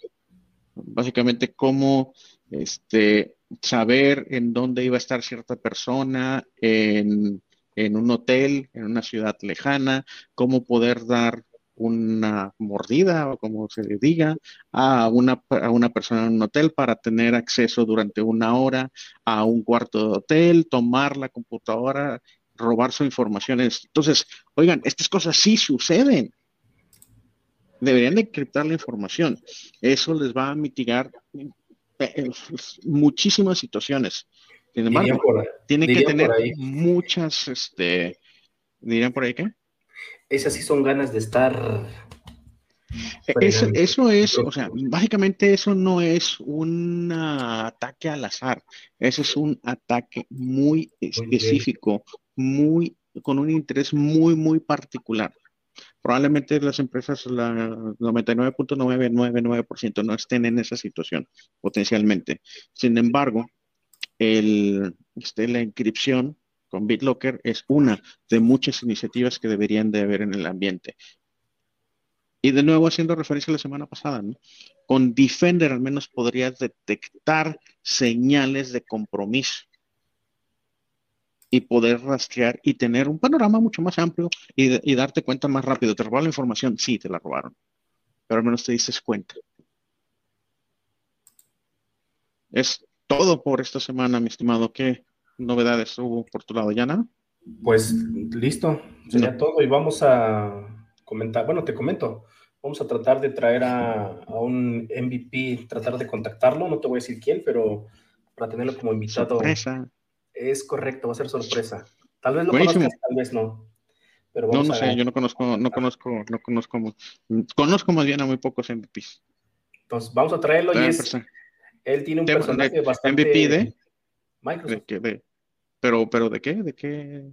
básicamente cómo este, saber en dónde iba a estar cierta persona, en, un hotel, en una ciudad lejana, cómo poder dar una mordida o como se le diga a una, a una persona en un hotel para tener acceso durante una hora a un cuarto de hotel, tomar la computadora, robar su información. Entonces, oigan, estas cosas sí suceden deberían de encriptar la información. Eso les va a mitigar eh, eh, muchísimas situaciones. Sin embargo, tiene que tener muchas, este, dirían por ahí qué? Esas sí son ganas de estar. Eh, eso, eso, es, o sea, básicamente eso no es un ataque al azar, eso es un ataque muy específico, muy, con un interés muy, muy particular probablemente las empresas, la 99.999% no estén en esa situación potencialmente. Sin embargo, el, este, la inscripción con BitLocker es una de muchas iniciativas que deberían de haber en el ambiente. Y de nuevo, haciendo referencia a la semana pasada, con Defender al menos podrías detectar señales de compromiso y poder rastrear y tener un panorama mucho más amplio y, darte cuenta más rápido. ¿Te robaron la información? Sí, te la robaron. Pero al menos te dices cuenta. Es todo por esta semana, mi estimado. ¿Qué novedades hubo por tu lado, Yana? Pues listo, sería todo y vamos a comentar, bueno, te comento, vamos a tratar de traer a, a, un MVP, tratar de contactarlo, no te voy a decir quién, pero para tenerlo como invitado. Sorpresa. Es correcto, va a ser sorpresa. Tal vez lo conozcas, tal vez no. Pero no, no sé, yo no conozco, no conozco, no conozco, conozco más bien a muy pocos MVPs. Entonces, vamos a traerlo y es, él tiene un personaje bastante... MVP de... Microsoft. De, pero, pero ¿de qué? ¿De qué?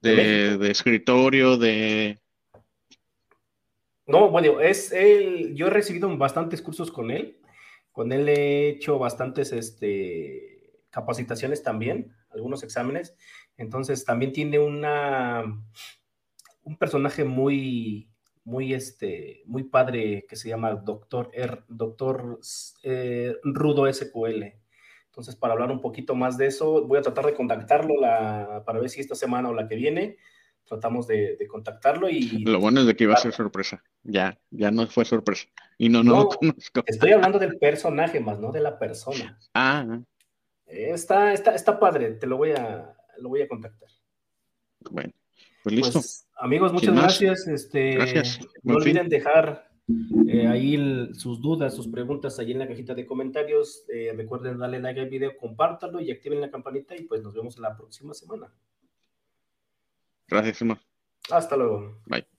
De, de, escritorio, de... No, bueno, es él, yo he recibido bastantes cursos con él, con él he hecho bastantes, este, capacitaciones también, algunos exámenes. Entonces también tiene una, un personaje muy, muy, este, muy padre que se llama Doctor, R, Doctor eh, Rudo SQL. Entonces, para hablar un poquito más de eso, voy a tratar de contactarlo la, para ver si esta semana o la que viene tratamos de, contactarlo y... Lo bueno es de que iba a ser sorpresa. Ya, ya no fue sorpresa. Y no, no, lo conozco. Estoy hablando del personaje más, no de la persona. Ah. Está, está, está padre, te lo voy a, lo voy a contactar. Bueno, pues listo. Pues, amigos, muchas gracias. Este, gracias. no olviden dejar eh, ahí sus dudas, sus preguntas ahí en la cajita de comentarios. Eh, recuerden darle like al video, compártanlo y activen la campanita y pues nos vemos la próxima semana. Gracias, Emma. Hasta luego. Bye.